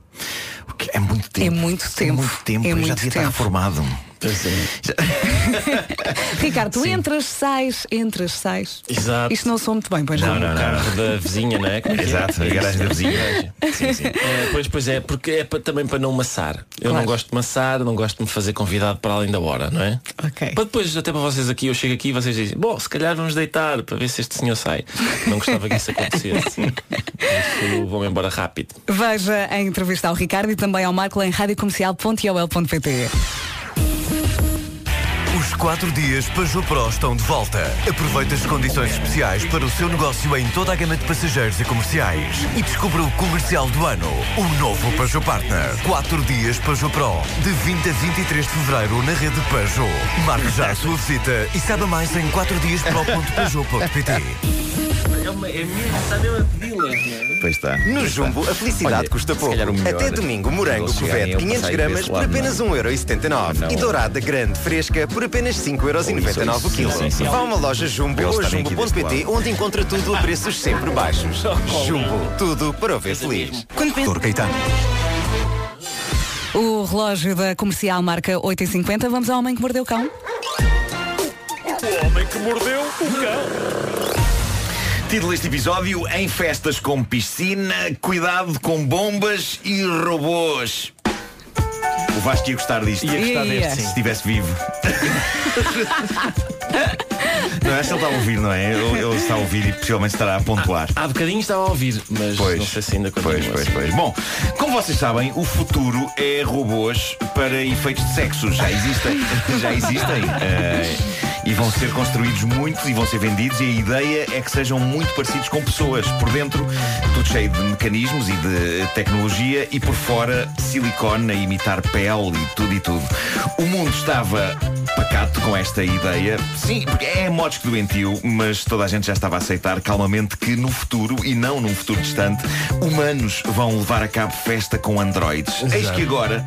O que é muito tempo. É muito tempo. É muito tempo. É eu já muito devia estar tempo. reformado. <laughs> Ricardo, tu entras, sais, entras, sais. Exato. Isto não sou muito bem, pois Não, não, o carro da vizinha, não é? Como é é? Exato, a garagem da vizinha. Sim, sim. É, pois, pois é, porque é para- também para não maçar. Eu Claro. não gosto de maçar, não gosto de me fazer convidado para além da hora, não é? Ok. Para depois, até para vocês aqui, eu chego aqui e vocês dizem, bom, se calhar vamos deitar para ver se este senhor sai. Não gostava que isso acontecesse. Isso, vou-me embora rápido. Veja a entrevista ao Ricardo e também ao Marco em radiocomercial.iol.pt. Os quatro dias Peugeot Pro estão de volta. Aproveite as condições especiais para o seu negócio em toda a gama de passageiros e comerciais. E descubra o comercial do ano, o novo Peugeot Partner. Quatro dias Peugeot Pro, de 20 a 23 de fevereiro na rede Peugeot. Marque já a sua visita e saiba mais em 4diaspro.peugeot.pt. É, uma, é mesmo, está mesmo a pedi-la. Pois está. No Jumbo, está. a felicidade Olha, custa pouco. Até domingo, morango, covete, a 500 passar aí gramas por apenas não. 1,79€ Não. e dourada grande, fresca, por apenas 5,99€ o quilo. Vá a uma loja Jumbo ou jumbo.pt onde encontra tudo a preços sempre baixos. <laughs> Jumbo, tudo para o ver feliz. Doutor Caetano. O relógio da comercial marca 8h50. Vamos ao homem que mordeu o cão. O homem que mordeu o cão. Título deste episódio: Em festas com piscina, cuidado com bombas e robôs. O Vasco ia gostar disto. Ia gostar deste, sim. Se estivesse vivo. não é se ele está a ouvir, não é? Ele, ele está a ouvir e possivelmente estará a pontuar. Há bocadinho estava a ouvir, mas Pois, não sei se ainda continua. pois, pois, assim. pois. Bom, como vocês sabem, o futuro é robôs para efeitos de sexo. Já existem. Já existem. Eh, <laughs> e vão ser construídos muitos e vão ser vendidos. E a ideia é que sejam muito parecidos com pessoas. Por dentro, tudo cheio de mecanismos e de tecnologia. E por fora, silicone a imitar pele e tudo e tudo. O mundo estava pacato com esta ideia. Sim, porque é modos que doentio, mas toda a gente já estava a aceitar calmamente que no futuro, e não num futuro distante, humanos vão levar a cabo festa com androides. Eis que agora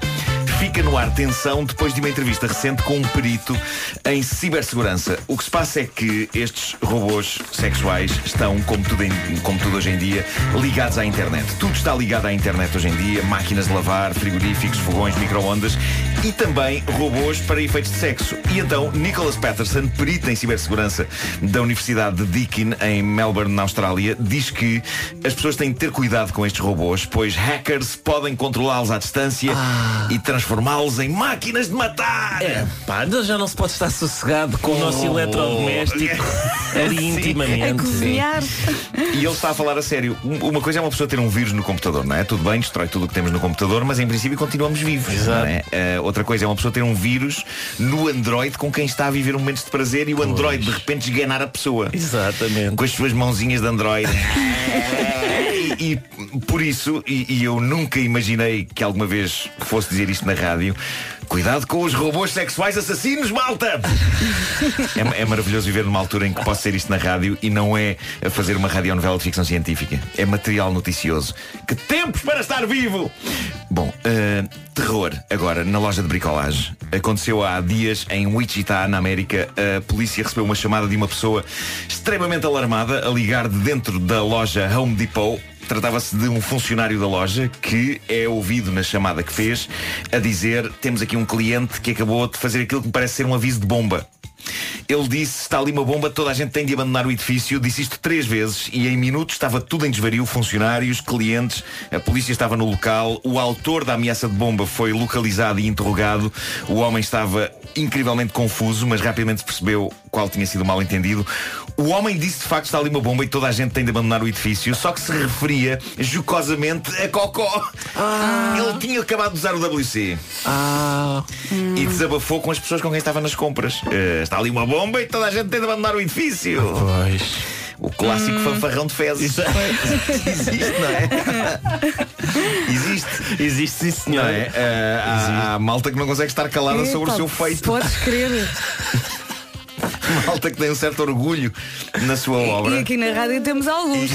fica no ar tensão depois de uma entrevista recente com um perito em cibersegurança. O que se passa é que estes robôs sexuais estão, como tudo, em- como tudo hoje em dia, ligados à internet. Tudo está ligado à internet hoje em dia, máquinas de lavar, frigoríficos, fogões, micro-ondas e também robôs para efeitos de sexo. E então, Nicholas Patterson, perito em cibersegurança da Universidade de Deakin, em Melbourne, na Austrália, diz que as pessoas têm de ter cuidado com estes robôs, pois hackers podem controlá-los à distância e transformá-los em máquinas de matar. É, pá, já não se pode estar sossegado com o nosso Oh. eletrodoméstico <laughs> ali Sim. intimamente. A cozinhar. E ele está a falar a sério. Um- Uma coisa é uma pessoa ter um vírus no computador, não é? Tudo bem, destrói tudo o que temos no computador, mas em princípio continuamos vivos. Exato. Não é? Eh, outra coisa é uma pessoa ter um vírus no Android com quem está a viver momentos de prazer e o Android de repente esganar a pessoa. Exatamente. Com as suas mãozinhas de Android. <laughs> e, por isso, e, e eu nunca imaginei que alguma vez fosse dizer isto na rádio. Cuidado com os robôs sexuais assassinos, malta! É, é maravilhoso viver numa altura em que posso ser isto na rádio e não é a fazer uma radionovela de ficção científica. É material noticioso. Que tempos para estar vivo! Bom, eh, terror agora na loja de bricolagem. Aconteceu há dias em Wichita, na América. A polícia recebeu uma chamada de uma pessoa extremamente alarmada a ligar de dentro da loja Home Depot. Tratava-se de um funcionário da loja que é ouvido na chamada que fez a dizer: temos aqui um cliente que acabou de fazer aquilo que me parece ser um aviso de bomba. Ele disse, está ali uma bomba, toda a gente tem de abandonar o edifício. Disse isto três vezes e em minutos estava tudo em desvario. Funcionários, clientes, a polícia estava no local. O autor da ameaça de bomba foi localizado e interrogado. O homem estava incrivelmente confuso, mas rapidamente percebeu qual tinha sido o mal entendido. O homem disse de facto está ali uma bomba e toda a gente tem de abandonar o edifício, só que se referia jocosamente a Cocó. Ele tinha acabado de usar o WC. E desabafou com as pessoas com quem estava nas compras. Eh, está ali uma bomba e toda a gente tem de abandonar o edifício. Pois. O clássico fanfarrão de fezes. <laughs> Existe, não é? <laughs> Existe. Existe, sim, senhor. Não é? Eh, há, há malta que não consegue estar calada sobre o seu feito. Podes crer. <laughs> Malta que tem um certo orgulho na sua obra. E aqui na rádio temos alguns.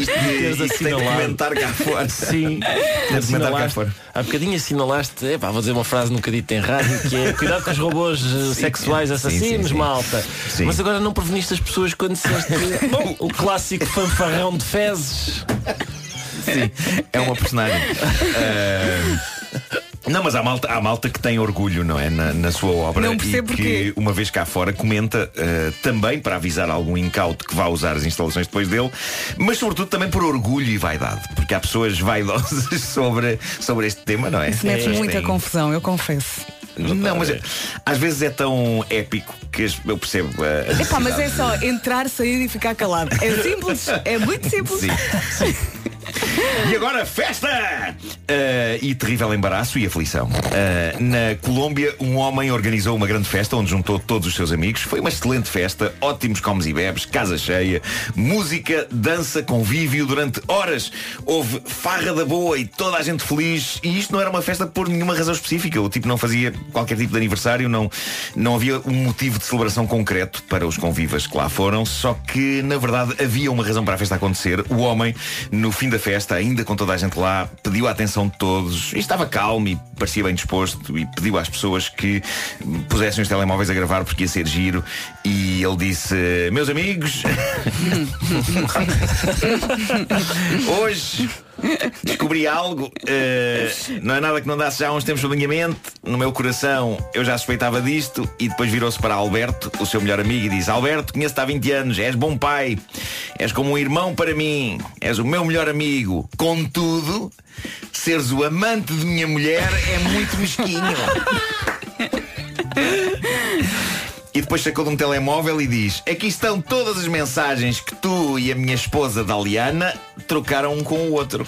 Isto de- isto tem de comentar cá fora. Sim. Tem de comentar cá Assinalaste, fora. há bocadinho assinalaste, epá, vou dizer uma frase nunca dita em rádio, que é cuidado com os robôs eh, sexuais sim, assassinos, sim. malta. Sim. Mas agora não preveniste as pessoas quando disseste bom, o clássico fanfarrão de fezes. Sim, é uma personagem. Ah, <laughs> não, mas há malta, há malta que tem orgulho, não é? Na, na sua obra Não e percebo que, porquê. uma vez cá fora, comenta ah, também para avisar algum incauto que vá usar as instalações depois dele, mas sobretudo também por orgulho e vaidade, porque há pessoas vaidosas <laughs> sobre, sobre este tema, não é? Isso mete Pessoas muita têm- confusão, eu confesso. Não, mas é- às vezes é tão épico que eu percebo. a Epá, mas é só entrar, sair e ficar calado. É simples, é muito <laughs> simples. Sim, sim. <laughs> <laughs> E agora, festa! Ah, e terrível embaraço e aflição. Ah, na Colômbia, um homem organizou uma grande festa onde juntou todos os seus amigos. Foi uma excelente festa, ótimos comes e bebes, casa cheia, música, dança, convívio durante horas. Houve farra da boa e toda a gente feliz. E isto não era uma festa por nenhuma razão específica. O tipo não fazia qualquer tipo de aniversário, não, não havia um motivo de celebração concreto para os convivas que lá foram. Só que, na verdade, havia uma razão para a festa acontecer. O homem, no fim da festa, ainda com toda a gente lá, pediu a atenção de todos e estava calmo e parecia bem disposto e pediu às pessoas que pusessem os telemóveis a gravar porque ia ser giro. E ele disse: Meus amigos, <laughs> <laughs> hoje descobri algo. eh, não é nada que não dasse já há uns tempos sublinhamento. No meu coração eu já suspeitava disto. E depois virou-se para Alberto, o seu melhor amigo, e disse: Alberto, conheço-te há 20 anos, és bom pai, és como um irmão para mim, és o meu melhor amigo. Contudo, seres o amante de minha mulher é muito mesquinho. <laughs> E depois sacou de um telemóvel e diz: Aqui estão todas as mensagens que tu e a minha esposa Daliana trocaram um com o outro.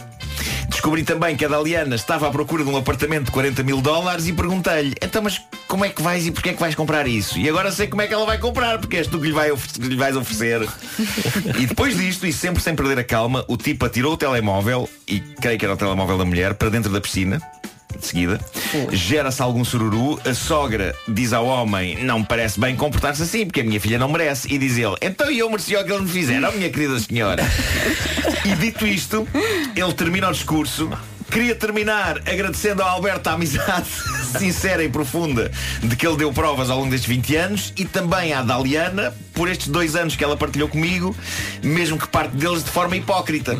Descobri também que a Daliana estava à procura de um apartamento de 40 mil dólares e perguntei-lhe: Então, mas como é que vais e porquê é que vais comprar isso? E agora sei como é que ela vai comprar, porque és tu que lhe, vai lhe vais oferecer. <laughs> e depois disto, e sempre sem perder a calma, o tipo atirou o telemóvel, e creio que era o telemóvel da mulher, para dentro da piscina de seguida. Gera-se algum sururu. A sogra diz ao homem: Não me parece bem comportar-se assim, porque a minha filha não merece. E diz ele: Então eu mereci o que ele me fizeram, minha querida senhora. e dito isto, ele termina o discurso. Queria terminar agradecendo ao Alberto a amizade <laughs> sincera e profunda de que ele deu provas ao longo destes 20 anos e também à Daliana por estes dois anos que ela partilhou comigo, mesmo que parte deles de forma hipócrita.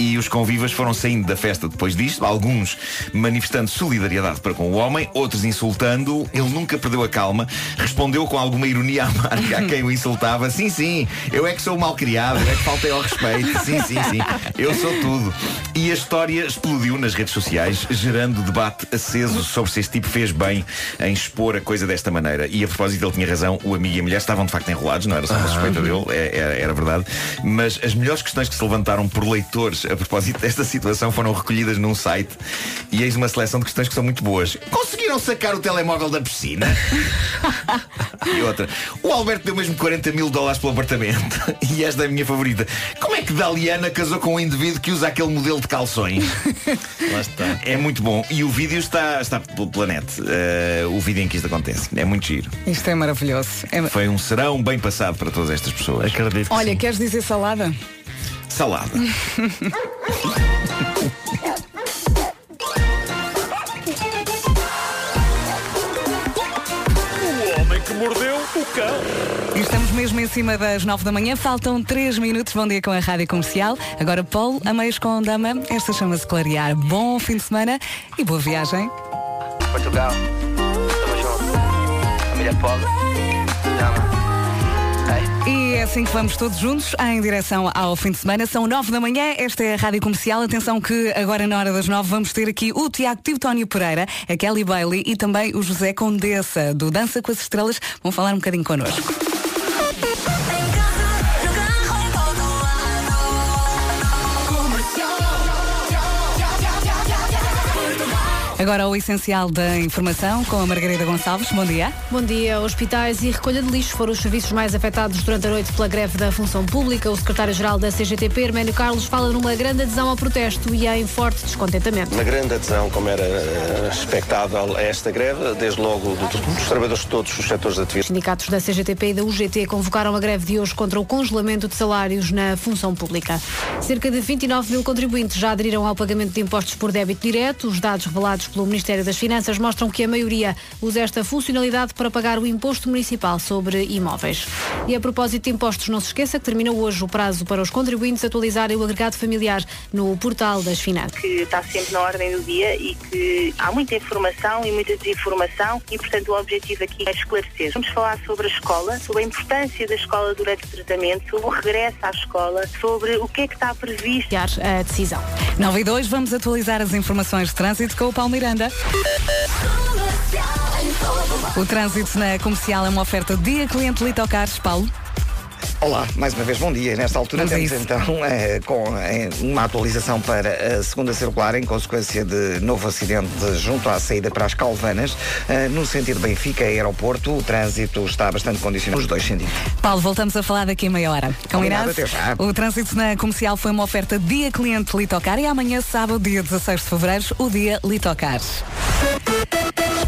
E os convivas foram saindo da festa depois disto, alguns manifestando solidariedade para com o homem, outros insultando-o. Ele nunca perdeu a calma, respondeu com alguma ironia <laughs> amarga a quem o insultava: Sim, sim, eu é que sou mal criado, eu é que faltei ao respeito. Sim, sim, sim, eu sou tudo. E a história explodiu nas redes sociais, gerando debate aceso sobre se este tipo fez bem em expor a coisa desta maneira. E a propósito, ele tinha razão, o amigo e a mulher estavam de facto enrolados, não era só uma suspeita dele, é- era, era verdade. Mas as melhores questões que se levantaram por leitores a propósito desta situação foram recolhidas num site e eis uma seleção de questões que são muito boas. Conseguiram sacar o telemóvel da piscina? <laughs> e outra. O Alberto deu mesmo 40 mil dólares pelo apartamento. <laughs> E esta é a minha favorita. Como é que Daliana casou com um indivíduo que usa aquele modelo de calções? <laughs> Lá está. É muito bom. E o vídeo está, está pelo planeta. o vídeo em que isto acontece. É muito giro. Isto é maravilhoso. É- Foi um serão bem passado para todas estas pessoas. Acredito Olha, queres dizer salada? Salada. O homem que mordeu o cão. E Estamos mesmo em cima das nove da manhã, faltam três minutos. Bom dia com a Rádio Comercial. Agora, Paulo, a meios com Dama. Esta chama-se Clarear. Bom fim de semana e boa viagem. Portugal. Estamos Yeah, pode. E é assim que vamos todos juntos em direção ao fim de semana. São nove da manhã, esta é a Rádio Comercial. Atenção que agora na hora das nove vamos ter aqui o Tiago Tónio Pereira, a Kelly Bailey e também o José Condessa, do Dança com as Estrelas. Vão falar um bocadinho connosco. Agora o essencial da informação com a Margarida Gonçalves. Bom dia. Bom dia. Hospitais e recolha de lixo foram os serviços mais afetados durante a noite pela greve da função pública. O secretário-geral da CGTP, Herménio Carlos, fala numa grande adesão ao protesto e em forte descontentamento. Uma grande adesão, como era eh, expectável, a esta greve, desde logo do- dos trabalhadores de todos os setores de Os atividade. sindicatos da CGTP e da UGT convocaram a greve de hoje contra o congelamento de salários na função pública. Cerca de 29 mil contribuintes já aderiram ao pagamento de impostos por débito direto. Os dados revelados pelo Ministério das Finanças mostram que a maioria usa esta funcionalidade para pagar o imposto municipal sobre imóveis. E a propósito de impostos, não se esqueça que termina hoje o prazo para os contribuintes atualizarem o agregado familiar no portal das finanças. que está sempre na ordem do dia e que há muita informação e muita desinformação e, portanto, o objetivo aqui é esclarecer. Vamos falar sobre a escola, sobre a importância da escola durante o tratamento, o regresso à escola, sobre o que é que está previsto. A decisão. 9 e 2, vamos atualizar as informações de trânsito com o Paulo Miranda. O trânsito na comercial é uma oferta dia cliente Litocares. Paulo. Olá, mais uma vez bom dia. Nesta altura a temos então <laughs> eh, com eh, uma atualização para a segunda circular em consequência de novo acidente junto à saída para as Calvanas. Eh, no sentido Benfica-Aeroporto, o trânsito está bastante condicionado nos dois sentidos. Paulo, voltamos a falar daqui a meia hora. Combinado? Combinado. O trânsito na comercial foi uma oferta dia cliente Litocar e amanhã, sábado, dia 16 de fevereiro, o dia Litocar.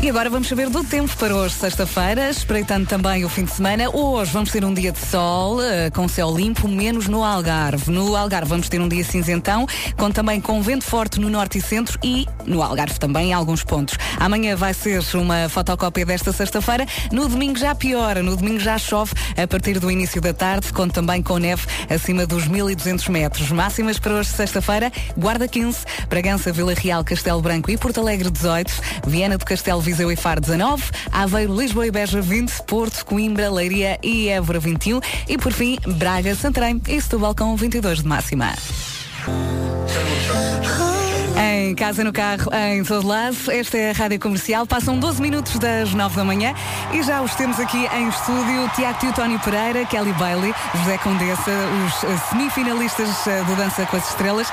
E agora vamos saber do tempo para hoje, sexta-feira, espreitando também o fim de semana. Hoje vamos ter um dia de sol, eh, com céu limpo, menos no Algarve. No Algarve vamos ter um dia cinzentão, com também com vento forte no norte e centro e no Algarve também em alguns pontos. Amanhã vai ser uma fotocópia desta sexta-feira. No domingo já piora, no domingo já chove a partir do início da tarde, com também com neve acima dos 1200 metros. Máximas para hoje, sexta-feira, Guarda 15, Bragança, Vila Real, Castelo Branco e Porto Alegre 18, Viana do Castelo, Viseu e Faro 19, Aveiro, Lisboa e Beja 20, Porto, Coimbra, Leiria e Évora 21 e por fim Braga, Santarém e Setúbal com 22 de máxima. Em casa, no carro, em todo lado, esta é a Rádio Comercial. Passam 12 minutos das 9 da manhã e já os temos aqui em estúdio. Tiago Teutónio Pereira, Kelly Bailey, José Condessa, os semifinalistas eh, do Dança com as Estrelas.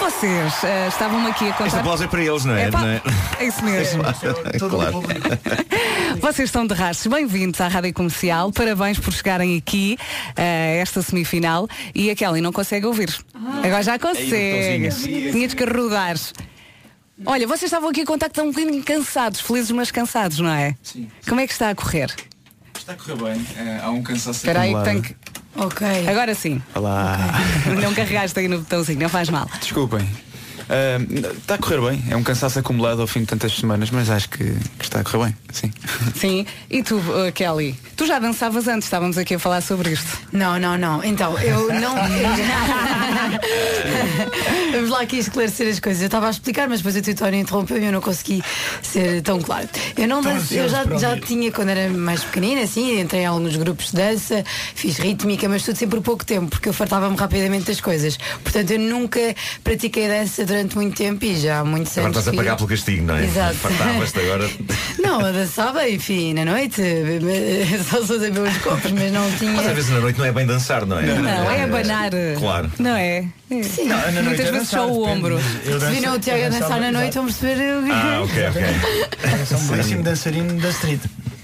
Vocês eh, estavam aqui a contar. Este aplauso é para eles, não é? Epá, Não é? é isso mesmo. <laughs> claro. <laughs> Vocês estão de rastros. Bem-vindos à Rádio Comercial. Parabéns por chegarem aqui a esta semifinal. E a Kelly não consegue ouvir. Agora já consegue. botãozinho. Tinha de carrodar. Olha, vocês estavam aqui a contar que estão um bocadinho cansados, felizes mas cansados, não é? Sim. Como é que está a correr? Está a correr bem. É, há um cansaço Espera aí que tenho que. Ok. Agora sim. Olá. <laughs> Não carregaste aí no botãozinho, não faz mal. Desculpem. Ah, está a correr bem. É um cansaço acumulado ao fim de tantas semanas, mas acho que, que está a correr bem. Sim. <laughs> Sim. E tu, uh, Kelly? Tu já dançavas antes, estávamos aqui a falar sobre isto. Não, não, não. Então, eu não. <laughs> Vamos lá aqui esclarecer as coisas. Eu estava a explicar, mas depois a tutora interrompeu e eu não consegui ser tão claro. Eu não Tão dancei, eu já, já tinha, quando era mais pequenina, assim, entrei em alguns grupos de dança, fiz rítmica, mas tudo sempre por pouco tempo, porque eu fartava-me rapidamente das coisas. Portanto, eu nunca pratiquei dança durante muito tempo e já há muitos Agora anos. estás a pagar pelo castigo, não é? Exato. Fartavas-te agora. <laughs> Não, eu dançava, enfim, na noite, <laughs> só só sabia os copos, mas não tinha. Mas às vezes na noite não é bem dançar, não é? Não, é abanar. Claro. Não é? É. Sim. Não, na noite Muitas é vezes dançar, só o depende. ombro. Se viram o Tiago a dançar na noite, vamos perceber o que Ah, ok, ok. Sou um belíssimo dançarino da street.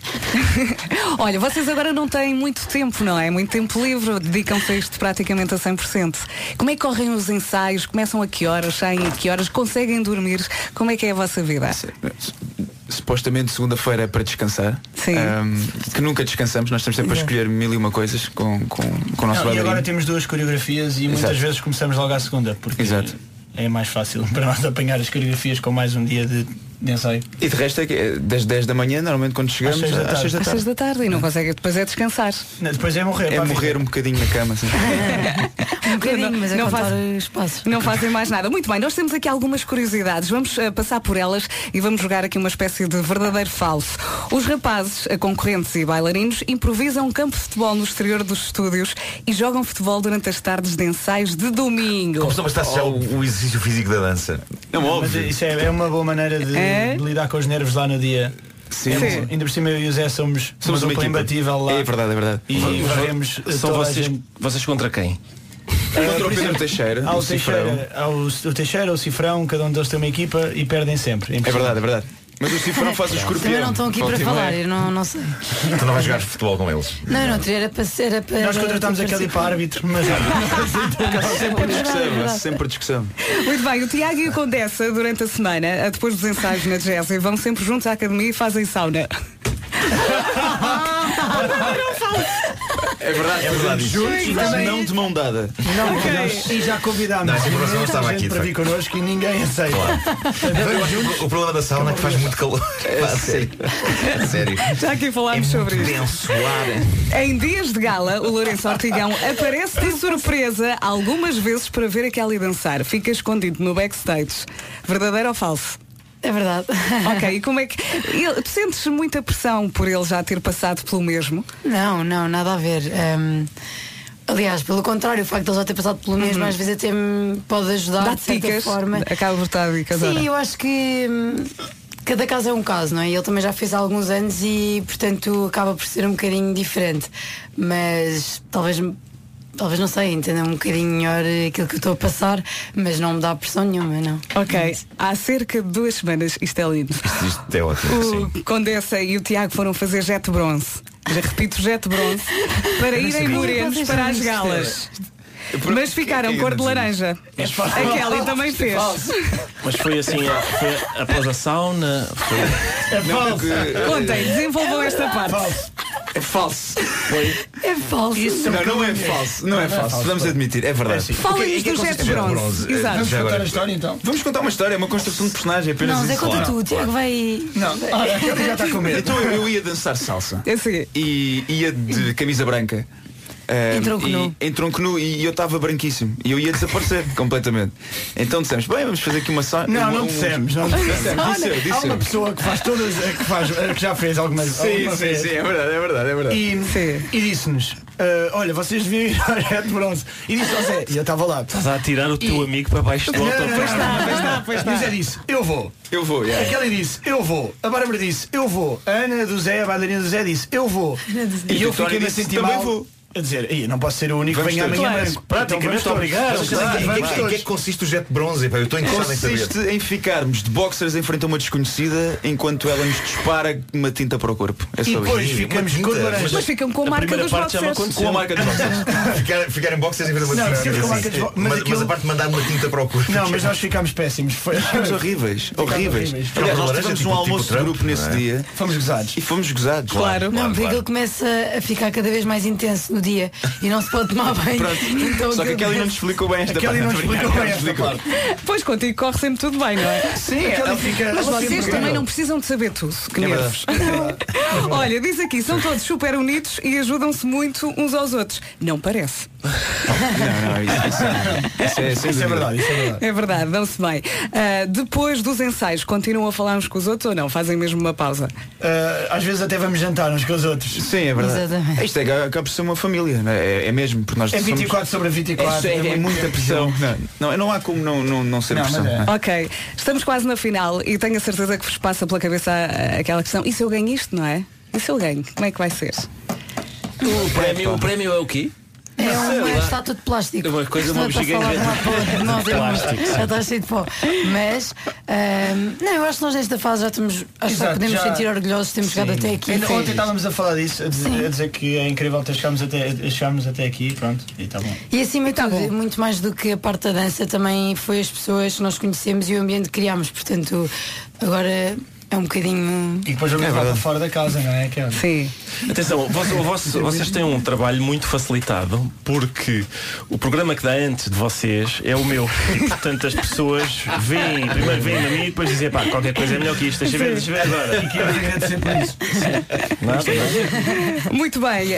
<laughs> Olha, vocês agora não têm muito tempo, não é? Muito tempo livre, dedicam-se a isto praticamente a 100%. Como é que correm os ensaios? Começam a que horas? Saem a que horas? Conseguem dormir? Como é que é a vossa vida? Supostamente segunda-feira é para descansar. Sim. Ahm, que nunca descansamos, nós estamos sempre a Exato. escolher mil e uma coisas com, com, com o nosso Não, e agora temos duas coreografias e muitas Exato. vezes começamos logo à segunda, porque é mais fácil <laughs> para nós apanhar as coreografias com mais um dia de, de ensaio. E de resto é que é das 10 da manhã, normalmente quando chegamos, seis da às 6 da Às tarde. seis da tarde e não conseguem depois é descansar. Depois é morrer. É morrer um bocadinho na cama. Assim. <laughs> Um bocadinho, mas é não, contar faz- os passos. não fazem mais nada. Muito bem, nós temos aqui algumas curiosidades. Vamos eh, passar por elas e vamos jogar aqui uma espécie de verdadeiro falso. Os rapazes, eh, concorrentes e bailarinos, improvisam um campo de futebol no exterior dos estúdios e jogam futebol durante as tardes de ensaios de domingo. Como se não bastasse já o, o exercício físico da dança. Mas isso é, é uma boa maneira de, É? de lidar com os nervos lá no dia. Sim. Sim. Ainda por cima eu e o Zé somos, Somos uma dupla imbatível lá. É verdade, é verdade. E varremos São a vocês, gente. vocês contra quem? Contra o Pedro Teixeira, Há o o Cifrão. Teixeira, há o, o Teixeira, o Cifrão, cada um deles tem uma equipa e perdem sempre. É verdade, é verdade. Mas o Cifrão faz o escorpião. Também não estão aqui para falar, eu não, não sei. Tu não vais jogar futebol com eles. Não, não, era para ser. Era para, Nós contratámos aquele para árbitro, mas <laughs> Sempre discussão, há sempre discussão. Muito bem, o Tiago e o Condessa, durante a semana, depois dos ensaios na Jazz, vão sempre juntos à academia e fazem sauna. <laughs> <laughs> É verdade, é verdade. Juntos, mas não de mão dada. Não, nós- e já convidámos Não, essa informação estava gente aqui, para vir connosco e ninguém aceita. Que o problema da sauna é que faz muito calor. A sério. A sério. Já aqui falámos sobre isto. Denso, ar. Em dias de gala, o Lourenço Ortigão aparece de surpresa algumas vezes para ver a Kelly dançar. Fica escondido no backstage. Verdadeiro ou falso? É verdade. <laughs> Ok, e como é que. ele- Tu sentes muita pressão por ele já ter passado pelo mesmo? Não, não, nada a ver. Hum, aliás, pelo contrário, o facto de ele já ter passado pelo mesmo às vezes até me pode ajudar Dá de certa dicas. forma. Acaba por dar dicas. Sim, eu acho que hum, cada caso é um caso, não é? Ele também já fez há alguns anos e, portanto, acaba por ser um bocadinho diferente. Mas talvez, talvez não sei, entenda um bocadinho melhor aquilo que eu estou a passar, mas não me dá pressão nenhuma, não. Ok, há cerca de duas semanas, isto é lindo. Isto é ótimo. sim. O Condessa e o Tiago foram fazer jet bronze. Já repito, jet bronze. Para irem morenos para as galas. Mas ficaram cor de laranja. A Kelly também fez. Mas foi assim, a- foi após a sauna. Foi... É falso. Contem, desenvolvam esta parte. É falso. É falso. Não, não é falso. Não é falso. Vamos admitir, é verdade. Falem-nos do jet bronze. Exato. Vamos contar a história então. Vamos contar uma história, é uma construção de personagem, apenas Não, Zé, isso. conta Claro, tu, o Tiago vai. Não, olha, ele já está com medo. Então eu, eu ia dançar salsa É assim. e ia de camisa branca. Um, Em tronco e, nu. E eu estava branquíssimo e eu ia desaparecer <laughs> completamente. Então dissemos, bem, vamos fazer aqui uma sauna. Não, não um- dissemos, não dissemos. Disse eu, Há uma eu. pessoa que faz todas, que, faz, que já fez algumas Sim, alguma sim, vez. sim, é verdade, é verdade, é verdade. E, e disse-nos, ah, olha, vocês deviam ir <laughs> ao Red Bronze. E disse ao Zé, e eu estava lá. Estás a tirar o teu amigo para baixo do Não, não, autocarro. pois está, pois está, pois está. E o Zé disse, eu vou. Eu vou, A yeah. Kelly disse, eu vou. A Bárbara disse, eu vou. A Ana do Zé, a bailarina do Zé disse, eu vou. E eu o Tony fiquei a sentir também mal. vou. A dizer, "Ih, não posso ser o único que venha amanhã Claro. branco. Praticamente Então, obrigado. em que- em vamos que- em que é que consiste o jet bronze? Eu estou interessado em saber. Consiste em ficarmos de boxers em frente a uma desconhecida enquanto ela nos dispara uma tinta para o corpo. É E só depois isso. ficamos com laranja. Mas ficam com a A marca primeira dos boxers. Com a marca de boxers. <laughs> Ficar, em boxers em vez de uma Não, tinta. sempre com Sim, marca de sim. bo- mas a parte de mandar uma tinta para o corpo. Não, mas nós ficámos péssimos. Foi... Ficámos horríveis, horríveis. Aliás, nós tivemos tipo- um tipo almoço de grupo nesse é? dia Fomos gozados. e fomos gozados. Claro. Não, porque ele começa a ficar cada vez mais intenso no dia e não se pode tomar <laughs> bem. Então, Só que a aquilo- Kelly não nos explicou bem esta Kelly parte. não explicou bem esta parte. Pois contigo corre sempre tudo bem, não é? Sim, aquela fica. Mas ela vocês sempre também ganhou. não precisam de saber tudo. Que É nervos. <laughs> Olha, diz aqui, são todos super unidos e ajudam-se muito uns aos outros. Não parece. Não, não, isso, isso, é- isso é, sem Isso é dúvida. verdade, isso é verdade. É verdade, dão-se bem. Ah, depois dos ensaios, continuam a falar uns com os outros ou não? Fazem mesmo uma pausa? Ah, às vezes até vamos jantar uns com os outros. Sim, é verdade. Exatamente. Isto é, acaba por ser uma família, não é? É, é mesmo, porque nós É somos- 24 sobre 24. É, é, é muita pressão. Não, não, não há como não, não, não ser Não, pressão. é. não? Ok, estamos quase na final e tenho a certeza que vos passa pela cabeça aquela questão. E se eu ganho isto, não é? E se eu ganho? Como é que vai ser? O prémio, o prémio é o quê? É uma estátua de plástico. Uma coisa, uma é bexiga de <laughs> plástico, está cheio de pó. Mas, ahm, não, eu acho que nós nesta fase já estamos. Acho que podemos já- sentir orgulhosos de termos chegado até aqui. Ainda ontem estávamos a falar disso, a dizer, a dizer que é incrível ter chegarmos até, chegarmos até aqui, pronto, e está bom. E acima de tudo, muito mais do que a parte da dança, também foi as pessoas que nós conhecemos e o ambiente que criámos. Portanto, agora é um bocadinho. E depois vamos lá para fora da casa, não é? Kelly? Sim. Atenção, vosso- vocês têm um trabalho muito facilitado porque o programa que dá antes de vocês é o meu. E portanto as pessoas veem, primeiro veem a mim e depois dizem, pá, qualquer coisa é melhor que isto, deixa ver, deixa ver agora. E quero agradecer por isso. Nada, nada. Muito bem,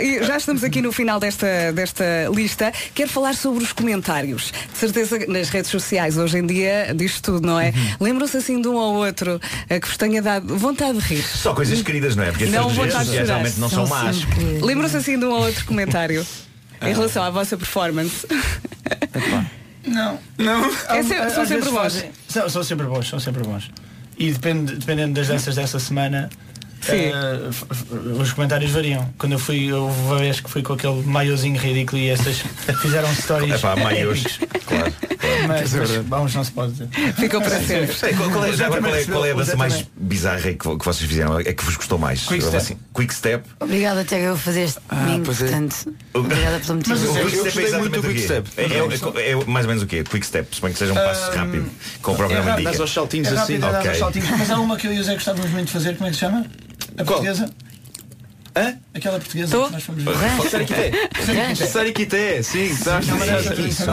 e já estamos aqui no final desta, desta lista. Quero falar sobre os comentários. De certeza que nas redes sociais hoje em dia diz tudo, não é? Lembram-se assim de um ou outro que vos tenha dado vontade de rir. Só coisas queridas, não é? Porque as Não, sociais chorar. realmente não são más. Lembram-se assim de um ou outro comentário em relação à vossa performance? Não. Não. É se- são sempre bons. São, são sempre bons, são sempre bons. E depende, dependendo das danças dessa semana, F- os comentários variam. Quando eu fui, houve uma vez que fui com aquele maiozinho ridículo e essas <laughs> fizeram stories. Epá, maiôs, épicos. claro. Mas, mas vamos, não se pode dizer. Ficou para sempre. Sei, qual, qual é, já qual, é, qual é a dança mais bizarra que, que vocês fizeram? É que vos gostou mais? Quick step. Assim, quick step. Obrigada, Tiago, eu fazer este domingo, pois é. portanto. Obrigada pela Mas o motivação. quick step é exatamente o quê? É, é- é mais ou menos o quê? Quick step, suponho que seja um passo rápido, com o próprio nome indica. É rápido, é dar Ok. aos saltinhos. Mas há uma que eu e o Zé gostávamos muito de fazer, como é que se chama? A portuguesa? Hã? Aquela portuguesa que nós fomos ver. Sariquité. Sariquité. Sariquité, sim. tá.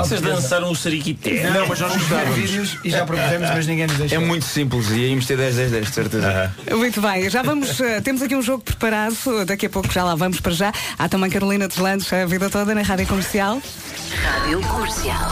Vocês dançaram o sariquité. Não, mas nós gostávamos. vídeos e já propusemos, mas ninguém nos É deixou. muito simples e íamos ter 10, 10, 10, de certeza. Muito bem, já vamos, <laughs> eh, temos aqui um jogo preparado, daqui a pouco já lá vamos para já. Há também Carolina Deslandes a vida toda na Rádio Comercial. Rádio Comercial.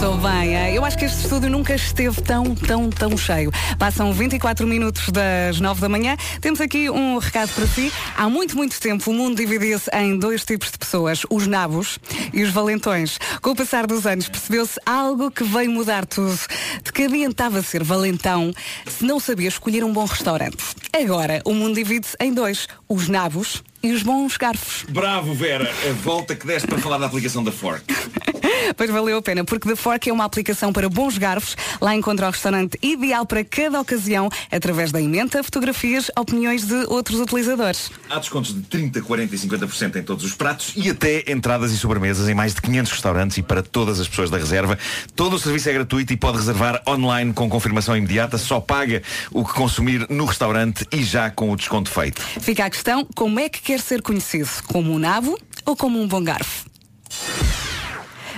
Sou bem, eh, eu acho que este estúdio nunca esteve tão, tão, tão cheio. Passam 24 minutos das 9 da manhã. Temos aqui um recado para si. Há muito, muito tempo o mundo dividia-se em dois tipos de pessoas, os nabos e os valentões. Com o passar dos anos percebeu-se algo que veio mudar tudo. De que adiantava ser valentão se não sabia escolher um bom restaurante. Agora, o mundo divide-se em dois, os nabos e os bons garfos. Bravo, Vera. A volta que deste para falar da aplicação da Fork. <laughs> Pois valeu a pena, porque The Fork é uma aplicação para bons garfos. Lá encontra o restaurante ideal para cada ocasião, através da emenda, fotografias, opiniões de outros utilizadores. Há descontos de 30, 40 e 50% em todos os pratos e até entradas e sobremesas em mais de 500 restaurantes e para todas as pessoas da reserva. Todo o serviço é gratuito e pode reservar online com confirmação imediata. Só paga o que consumir no restaurante e já com o desconto feito. Fica a questão, como é que quer ser conhecido? Como um nabo ou como um bom garfo?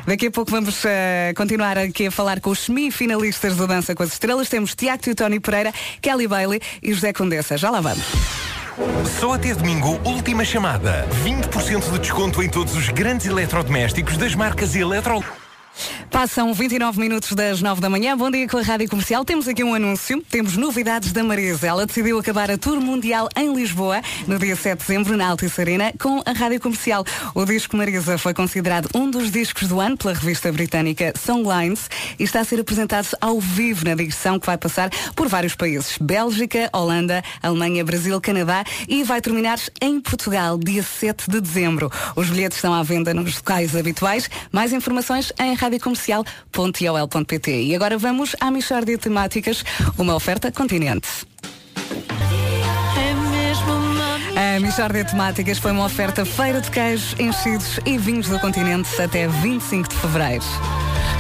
Daqui a pouco vamos eh, continuar aqui a falar com os semifinalistas do Dança com as Estrelas. Temos Tiago Teutoni Pereira, Kelly Bailey e José Condessa. Já lá vamos. Só até domingo, última chamada. 20% de desconto em todos os grandes eletrodomésticos das marcas Eletro. Passam 29 minutos das 9 da manhã. Bom dia com a Rádio Comercial. Temos aqui um anúncio. Temos novidades da Marisa. Ela decidiu acabar a Tour Mundial em Lisboa no dia 7 de dezembro, na Altice Arena, com a Rádio Comercial. O disco Marisa foi considerado um dos discos do ano pela revista britânica Songlines e está a ser apresentado ao vivo na digressão que vai passar por vários países. Bélgica, Holanda, Alemanha, Brasil, Canadá e vai terminar em Portugal, dia 7 de dezembro. Os bilhetes estão à venda nos locais habituais. Mais informações em radiocomercial.ol.pt. E agora vamos à Michórdia de Temáticas, uma oferta continente. A Michórdia de Temáticas foi uma oferta feira de queijos, enchidos e vinhos do continente até 25 de fevereiro.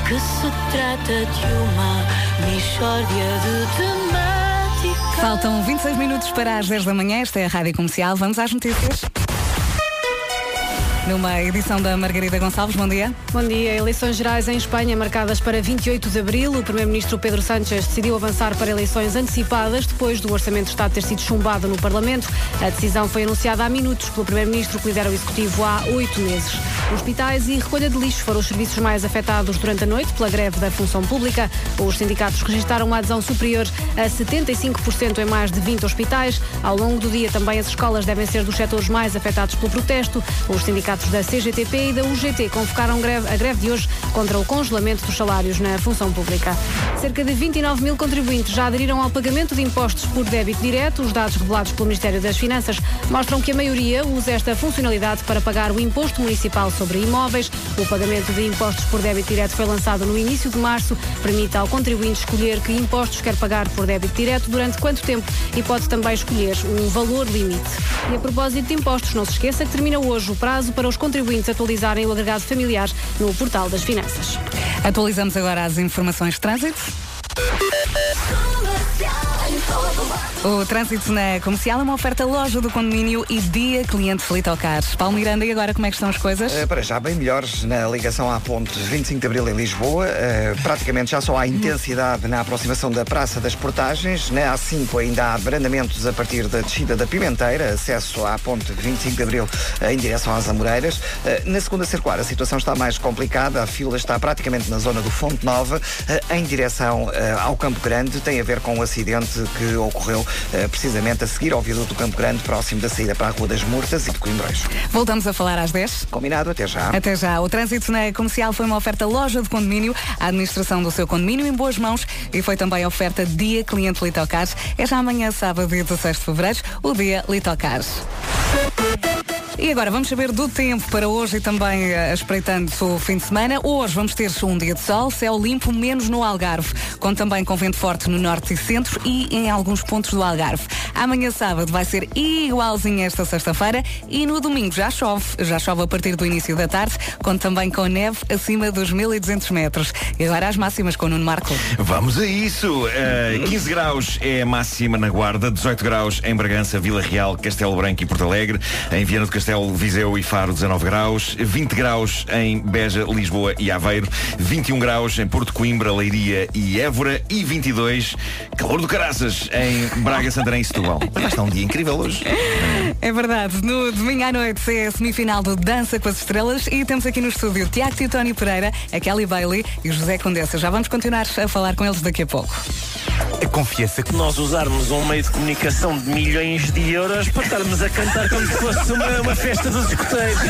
que se trata de uma mistória de temática. Faltam 26 minutos para as 10 da manhã. Esta é a Rádio Comercial. Vamos às notícias. Numa edição da Margarida Gonçalves, bom dia. Bom dia. Eleições gerais em Espanha marcadas para 28 de abril. O primeiro-ministro Pedro Sánchez decidiu avançar para eleições antecipadas depois do Orçamento de Estado ter sido chumbado no Parlamento. A decisão foi anunciada há minutos pelo primeiro-ministro que lidera o executivo há oito meses. Hospitais e recolha de lixos foram os serviços mais afetados durante a noite pela greve da função pública. Os sindicatos registraram uma adesão superior a 75% em mais de 20 hospitais. Ao longo do dia também as escolas devem ser dos setores mais afetados pelo protesto. Os sindicatos da CGTP e da UGT convocaram greve- a greve de hoje contra o congelamento dos salários na função pública. Cerca de 29 mil contribuintes já aderiram ao pagamento de impostos por débito direto. Os dados revelados pelo Ministério das Finanças mostram que a maioria usa esta funcionalidade para pagar o imposto municipal sobre imóveis. O pagamento de impostos por débito direto foi lançado no início de março. Permite ao contribuinte escolher que impostos quer pagar por débito direto, durante quanto tempo e pode também escolher um valor limite. E a propósito de impostos, não se esqueça que termina hoje o prazo para os contribuintes atualizarem o agregado familiar no portal das finanças. Atualizamos agora as informações de trânsito. O trânsito na comercial é uma oferta loja do condomínio e dia cliente Litocar. Paulo Miranda, e agora como é que estão as coisas? Eh, para já bem melhores na ligação à ponte 25 de Abril em Lisboa. Eh, praticamente já só há intensidade na aproximação da Praça das Portagens. Na A5 ainda há abrandamentos a partir da descida da Pimenteira, acesso à ponte 25 de Abril eh, em direção às Amoreiras. Na segunda circular a situação está mais complicada. A fila está praticamente na zona do Fonte Nova, em direção ao Campo Grande. Tem a ver com um acidente que ocorreu eh, precisamente a seguir ao viaduto do Campo Grande, próximo da saída para a Rua das Murtas e de Coimbrões. Voltamos a falar às 10. Combinado, até já. Até já. O trânsito na comercial foi uma oferta loja de condomínio, a administração do seu condomínio em boas mãos e foi também oferta dia cliente Litocars. É já amanhã, sábado, dia 16 de fevereiro, o dia Litocars. E agora vamos saber do tempo para hoje e também eh, espreitando o fim de semana. Hoje vamos ter um dia de sol, céu limpo, menos no Algarve, com também com vento forte no norte e centro e em alguns pontos do Algarve. Amanhã sábado vai ser igualzinho esta sexta-feira e no domingo já chove. Já chove a partir do início da tarde, com também com neve acima dos 1200 metros. E agora as máximas com o Nuno Marco. Vamos a isso. Uh, 15 graus é a máxima na Guarda, 18 graus em Bragança, Vila Real, Castelo Branco e Porto Alegre. Em Viana do Castelo, Viseu e Faro, 19 graus. 20 graus em Beja, Lisboa e Aveiro. 21 graus em Porto Coimbra, Leiria e Évora. E 22, calor do caraças, em Braga, Santarém e Setúbal. Mas estar um dia incrível hoje. É verdade, no domingo à noite é a semifinal do Dança com as Estrelas e temos aqui no estúdio Tiago Titoni Pereira, a Kelly Bailey e o José Condessa. Já vamos continuar a falar com eles daqui a pouco. A confiança que nós usarmos um meio de comunicação de milhões de euros para estarmos a cantar como se fosse uma, uma festa dos escuteiros. <laughs>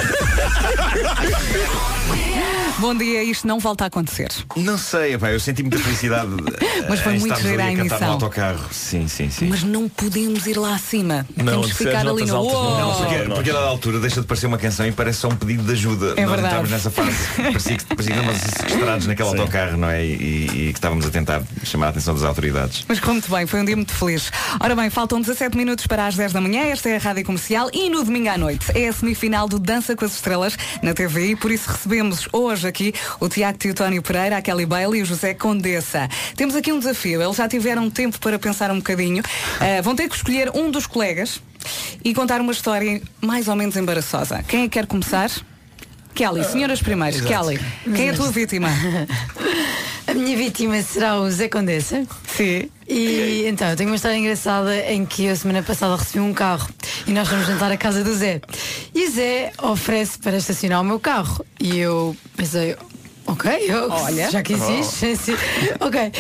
Bom dia, isto não volta a acontecer. Não sei, pá, eu senti muita felicidade. <laughs> Mas foi em muito gira a emissão. autocarro. Sim, sim, sim. Mas não podemos ir lá acima. Não, Temos que ficar ali notas no. altas! Não, porque, porque a dada altura deixa de parecer uma canção e parece só um pedido de ajuda. É Nós verdade. entramos nessa fase. <laughs> Parecia que, parecia que estávamos sequestrados naquele autocarro, não é? E, e- e que estávamos a tentar chamar a atenção das autoridades. Mas correu muito bem, foi um dia muito feliz. Ora bem, faltam 17 minutos para as 10 da manhã, esta é a Rádio Comercial e no domingo à noite é a semifinal do Dança com as Estrelas na TV e por isso recebemos hoje aqui o Tiago Teotónio Pereira, a Kelly Bailey e o José Condessa. Temos aqui um desafio, eles já tiveram tempo para pensar um bocadinho. Ah, vão ter que escolher um dos colegas e contar uma história mais ou menos embaraçosa. Quem é que quer começar? Kelly, senhoras primeiras. Exato. Kelly, quem é a tua vítima? <laughs> A minha vítima será o Zé Condessa. Sim. E então, eu tenho uma história engraçada em que eu semana passada recebi um carro e nós fomos jantar à casa do Zé. E o Zé oferece para estacionar o meu carro. E eu pensei, ok, eu, Olha. já que existe. sim. ok.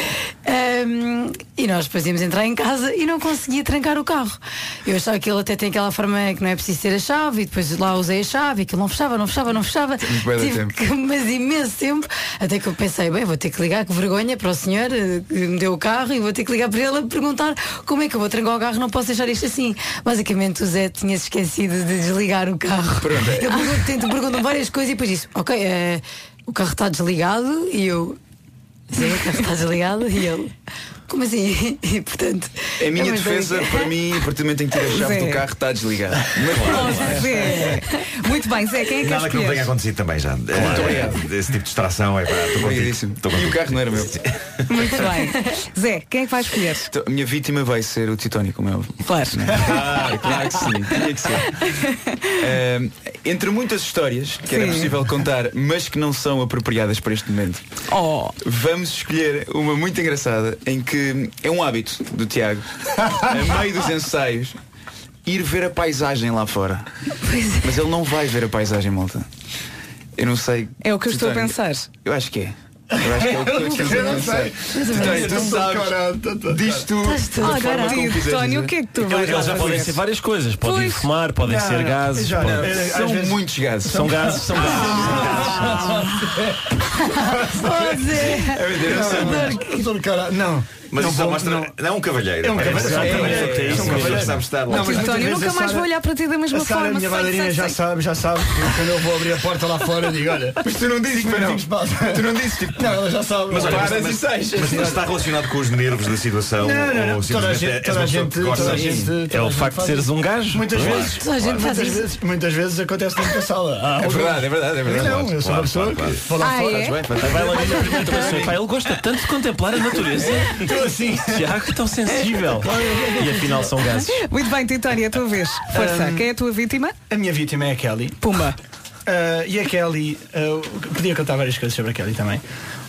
Ahm, e nós depois íamos entrar em casa e não conseguia trancar o carro. Eu achava que ele até tem aquela forma que não é preciso ter a chave e depois lá usei a chave e aquilo não fechava, não fechava, não fechava. Tive tempo. que- mas imenso tempo, até que eu pensei, bem, vou ter que ligar com vergonha para o senhor eh, que me deu o carro e vou ter que ligar para ele a perguntar como é que eu vou trancar o carro, não posso deixar isto assim. Basicamente o Zé tinha se esquecido de desligar o carro. Pronto. Eu pergunto, tento, perguntam várias coisas e depois disse, ok, eh, o carro está desligado e eu. Sim, o carro está desligado e ele. Como assim? <laughs> E portanto. A minha é defesa, para mim, a partir do momento em que tira a chave Zé. do carro, está desligado. <laughs> Oh, Zé. Muito bem, Zé, quem é que Nada que não tenha acontecido também já. Muito Eh, obrigado. Esse tipo de distração é para. Estou contigo. Estou E o contigo. carro não era meu. <laughs> Muito bem. Zé, quem é que vai escolher? Então, a minha vítima vai ser o Titónio, como é. Claro. Ah, claro que sim, tinha que ser. Ahm, entre muitas histórias que era Sim. possível contar, mas que não são apropriadas para este momento, Oh. vamos escolher uma muito engraçada em que é um hábito do Tiago, a meio dos ensaios, ir ver a paisagem lá fora. Mas ele não vai ver a paisagem, malta. Eu não sei. É o que eu estou a pensar. Eu acho que é. Eu acho que é o que todos estamos a Eu não pensar. tu sabes. Diz tu. Ah, Tónio, o que é que tu vais eles já podem ser várias coisas. Podem Pois. fumar, podem Não, ser não. gases. Já, podem- não. É, São muitos gases. São gases, são Oh, Zé. Não. Mas Não isso só mostra. não. Não é um cavalheiro. É um cavalheiro, é, é, cavalheiro, é, é isso, é um uma pessoa cavalheiro. que sabe estar lá. Não, mas muitas Tónio, vezes nunca mais vou olhar para ti da mesma Sara, forma. a minha madrinha já sabe, já sabe. Quando eu vou abrir a porta lá fora, digo, olha. Mas tu não dizes, pois não. Tu não dizes, tipo, Não, ela já sabe. Mas, olha, Paras e sais. mas está relacionado com os nervos da situação? Não, não, Toda a gente, toda a gente, que É o facto de seres um gajo. Muitas vezes. Toda a gente faz muitas vezes, muitas vezes acontece dentro da sala. É verdade, é verdade, é verdade. Não, eu sou uma pessoa que vou lá Ah, fora. é? Ele gosta tanto de contemplar a natureza. Estou assim. Tiago, tão sensível. <laughs> E afinal são gases. Muito bem, Titónia, a tua vez. Força. Um, Quem é a tua vítima? A minha vítima é a Kelly. Pumba. Uh, e a Kelly, uh, podia contar várias coisas sobre a Kelly também.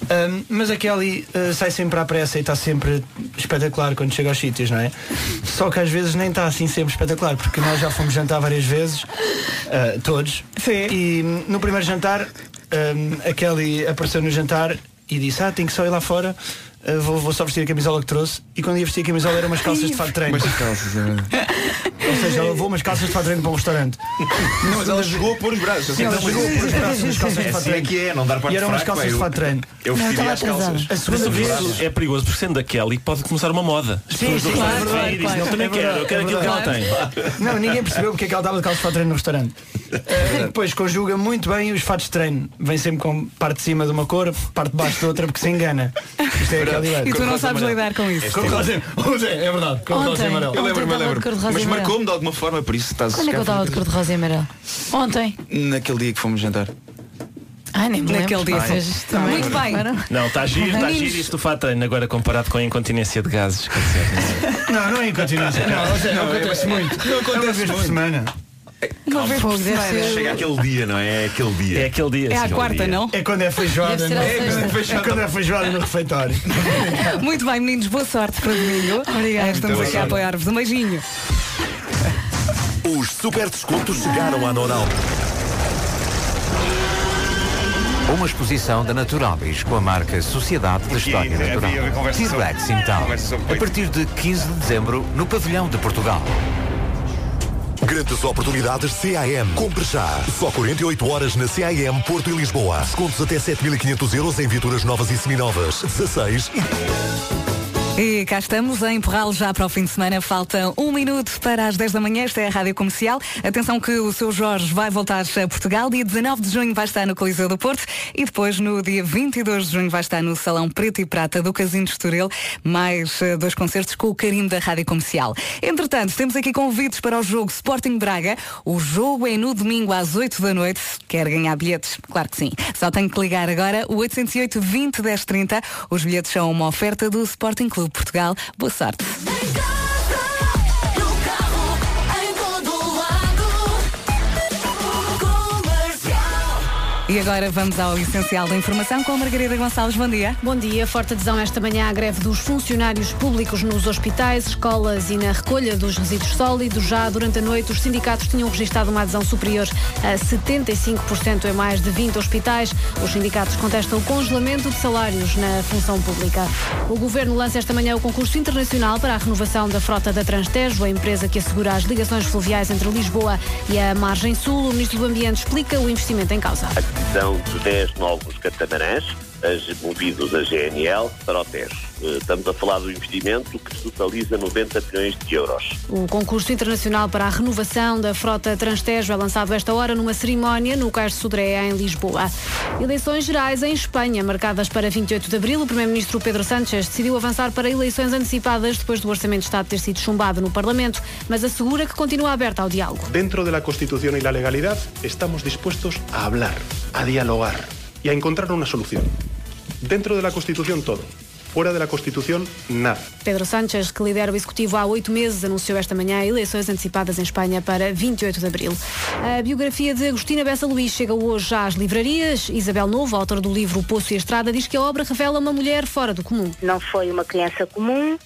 Um, mas a Kelly uh, sai sempre à pressa e está sempre espetacular quando chega aos sítios, não é? Só que às vezes nem está assim sempre espetacular, porque nós já fomos jantar várias vezes, uh, todos. Sim. E no primeiro jantar, um, a Kelly apareceu no jantar e disse, ah, tenho que só ir lá fora. Uh, vou, vou só vestir a camisola que trouxe e quando ia vestir a camisola eram umas calças de fato de treino. Mas calças, é Ou seja, ela levou umas calças de fato de treino para um restaurante. Não, mas ela chegou a pôr os braços. Sim, ela pôr os braços nas calças de fato de Assim é treino. que é, não dar parte E eram umas calças de fato de treino. Eu vestiria as calças. A segunda vez. é perigoso, porque sendo a Kelly pode começar uma moda. Sim, sim, claro, e eu também É quero, eu quero aquilo que ela tem. Não, ninguém percebeu porque é que ela estava de calças de fato de treino no restaurante. Eh, depois conjuga muito bem os fatos de treino. Vem sempre com parte de cima de uma cor, parte de baixo de outra, porque se engana. Isto é aquela ideia. E tu não sabes lidar com isso. Cor de rosa- É verdade, cor de rosa e Ontem. amarelo. Eu lembro-me, eu lembro. e Mas marcou-me de alguma forma, por isso estás Quando é que eu estava de cor de rosa e amarelo? Ontem. Naquele dia que fomos jantar. Ai, nem me. Naquele dia. Vocês também. Muito bem. Não, está giro, está giro isto do fato treino agora comparado com a incontinência de gases. Não, não é incontinência. Não, ou seja, Não, acontece é- muito. não É uma acontece vez por muito. semana. Uma vez por semana. ser- Chega aquele dia, não é? É aquele dia. É aquele dia. É à quarta, não? É quando é feijoada. No- sexta. é, quando é quando é feijoada no refeitório. <laughs> Muito bem, meninos, boa sorte para domingo. Obrigada. Estamos aqui a apoiar-vos. Um beijinho. Os super descontos chegaram à Nonal. Uma exposição da Naturabis com a marca Sociedade da História Natural. T-Rex então. conversa sobre A partir de 15 de dezembro no Pavilhão de Portugal. Grandes oportunidades CAM. Compre já. Só 48 horas na CAM Porto e Lisboa. Descontos até 7.500 euros em viaturas novas e seminovas. 16 e E cá estamos a empurrá-lo já para o fim de semana. Falta um minuto para as 10 da manhã. Esta é a Rádio Comercial. Atenção que o seu Jorge vai voltar a Portugal. Dia 19 de junho vai estar no Coliseu do Porto e depois no dia 22 de junho vai estar no Salão Preto e Prata do Casino de Estoril. Mais eh, dois concertos com o carinho da Rádio Comercial. Entretanto, temos aqui convites para o jogo Sporting Braga. O jogo é no domingo às 8 da noite. Quer ganhar bilhetes? Claro que sim. Só tem que ligar agora o 808 20 10 30. Os bilhetes são uma oferta do Sporting Clube Portugal. Boa sorte. E agora vamos ao essencial da informação com a Margarida Gonçalves. Bom dia. Bom dia. Forte adesão esta manhã à greve dos funcionários públicos nos hospitais, escolas e na recolha dos resíduos sólidos. Já durante a noite, os sindicatos tinham registrado uma adesão superior a 75% em mais de 20 hospitais. Os sindicatos contestam o congelamento de salários na função pública. O governo lança esta manhã o concurso internacional para a renovação da frota da Transtejo, a empresa que assegura as ligações fluviais entre Lisboa e a margem sul. O ministro do Ambiente explica o investimento em causa. Aquisição de 10 novos catamarãs, movidos a GNL, para o Tejo. Eh, Estamos a falar do investimento que totaliza 90 milhões de euros. O concurso internacional para a renovação da frota Transtejo é lançado esta hora numa cerimónia no Cais de Sodré, em Lisboa. Eleições gerais em Espanha, marcadas para 28 de abril. O primeiro-ministro Pedro Sánchez decidiu avançar para eleições antecipadas depois do Orçamento de Estado ter sido chumbado no Parlamento, mas assegura que continua aberta ao diálogo. Dentro de la Constitución y la legalidad estamos dispuestos a hablar, a dialogar y a encontrar una solución. Dentro de la Constitución todo, fuera de la Constitución nada. Pedro Sánchez, que lidera o Executivo há oito meses, anunciou esta manhã eleições antecipadas em Espanha para 28 de abril. A biografia de Agostina Bessa Luís chega hoje já às livrarias. Isabel Novo, autora do livro O Poço e a Estrada, diz que a obra revela uma mulher fora do comum. Não foi uma criança comum,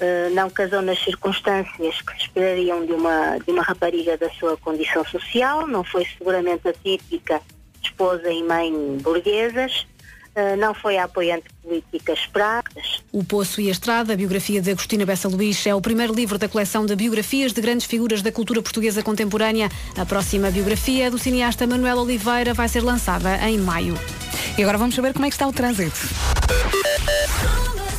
eh, não casou nas circunstâncias que se esperariam de uma, de uma rapariga da sua condição social, não foi seguramente a típica esposa e mãe burguesas, não foi a apoiante política esperada. O Poço e a Estrada, a biografia de Agostina Bessa Luís, é o primeiro livro da coleção de biografias de grandes figuras da cultura portuguesa contemporânea. A próxima biografia do cineasta Manuel Oliveira vai ser lançada em maio. E agora vamos saber como é que está o trânsito.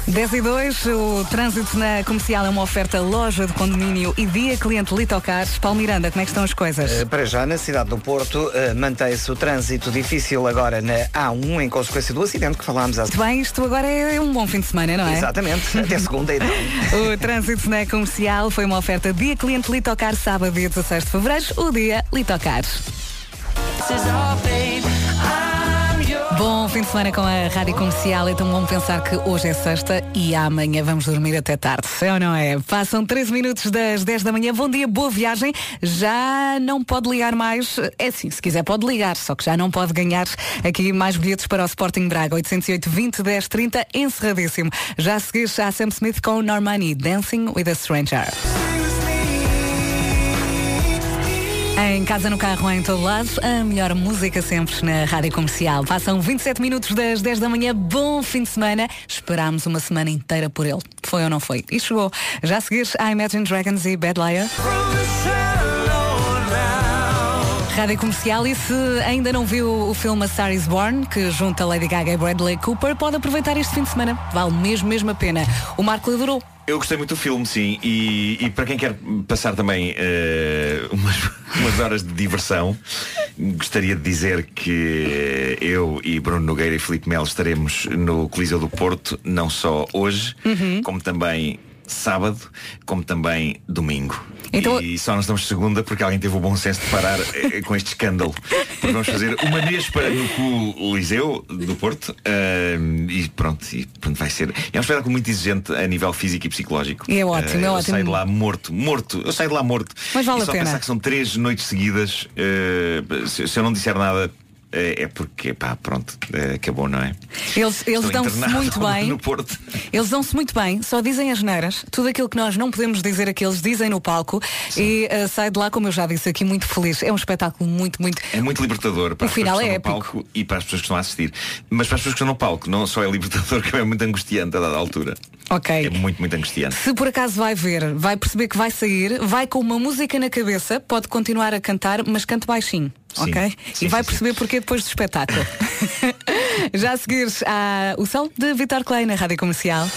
10 e 2, o trânsito na comercial é uma oferta loja de condomínio e dia cliente Litocar. Paulo Miranda, como é que estão as coisas? Eh, Para já, na cidade do Porto, eh, mantém-se o trânsito difícil agora na A1, em consequência do acidente que falámos há Muito bem, isto agora é um bom fim de semana, não é? Exatamente, <laughs> até segunda então. O trânsito na comercial foi uma oferta dia cliente Litocar, sábado, dia 16 de fevereiro, o dia Litocar. Bom fim de semana com a Rádio Comercial, então vamos pensar que hoje é sexta e amanhã vamos dormir até tarde, é ou não é? Passam 13 minutos das 10 da manhã, bom dia, boa viagem. Já não pode ligar mais, é sim, se quiser pode ligar, só que já não pode ganhar aqui mais bilhetes para o Sporting Braga, 808 20 10 30, encerradíssimo. Já a seguir, já Sam Smith com Normani, Dancing with a Stranger. Em casa, no carro, em todo lado, a melhor música sempre na Rádio Comercial. Passam 27 minutos das 10 da manhã, bom fim de semana. Esperámos uma semana inteira por ele. Foi ou não foi? E chegou. Já a seguir, a Imagine Dragons e Bad Liar. Rádio Comercial e se ainda não viu o filme A Star is Born, que junta Lady Gaga e Bradley Cooper, pode aproveitar este fim de semana. Vale mesmo, mesmo a pena. O Marco adorou. Eu gostei muito do filme, sim, e, e para quem quer passar também eh, umas, <laughs> umas horas de diversão, gostaria de dizer que eu e Bruno Nogueira e Filipe Melo estaremos no Coliseu do Porto, não só hoje, Uhum. como também sábado, como também domingo. Então- E só não estamos segunda porque alguém teve o bom senso de parar eh, com este escândalo. Porque vamos fazer uma vez para no Coliseu do Porto eh, e pronto, e pronto, vai ser. É um espetáculo muito exigente a nível físico e psicológico. É ótimo, Eh, é eu ótimo. saio de lá morto, morto. Eu saio de lá morto. Mas vale e a só pena. pensar que são três noites seguidas. eh, se, se eu não disser nada. Eh, É porque, pá, pronto, eh, acabou, não é? Eles, eles dão-se muito <laughs> bem. No Porto. Eles dão-se muito bem, só dizem as neiras. Tudo aquilo que nós não podemos dizer aqui, eles dizem no palco. E uh, sai de lá, como eu já disse aqui, muito feliz. É um espetáculo muito, muito. É muito libertador para O as final pessoas que é estão no épico. palco e para as pessoas que estão a assistir. Mas para as pessoas que estão no palco, não só é libertador, <laughs> como é muito angustiante a dada altura. Ok. É muito, muito angustiante. Se por acaso vai ver, vai perceber que vai sair, vai com uma música na cabeça, pode continuar a cantar, mas cante baixinho. Sim. Ok? Sim, e vai sim, perceber porquê depois do espetáculo. <laughs> Já a seguir o sol de Vitor Clay na Rádio Comercial.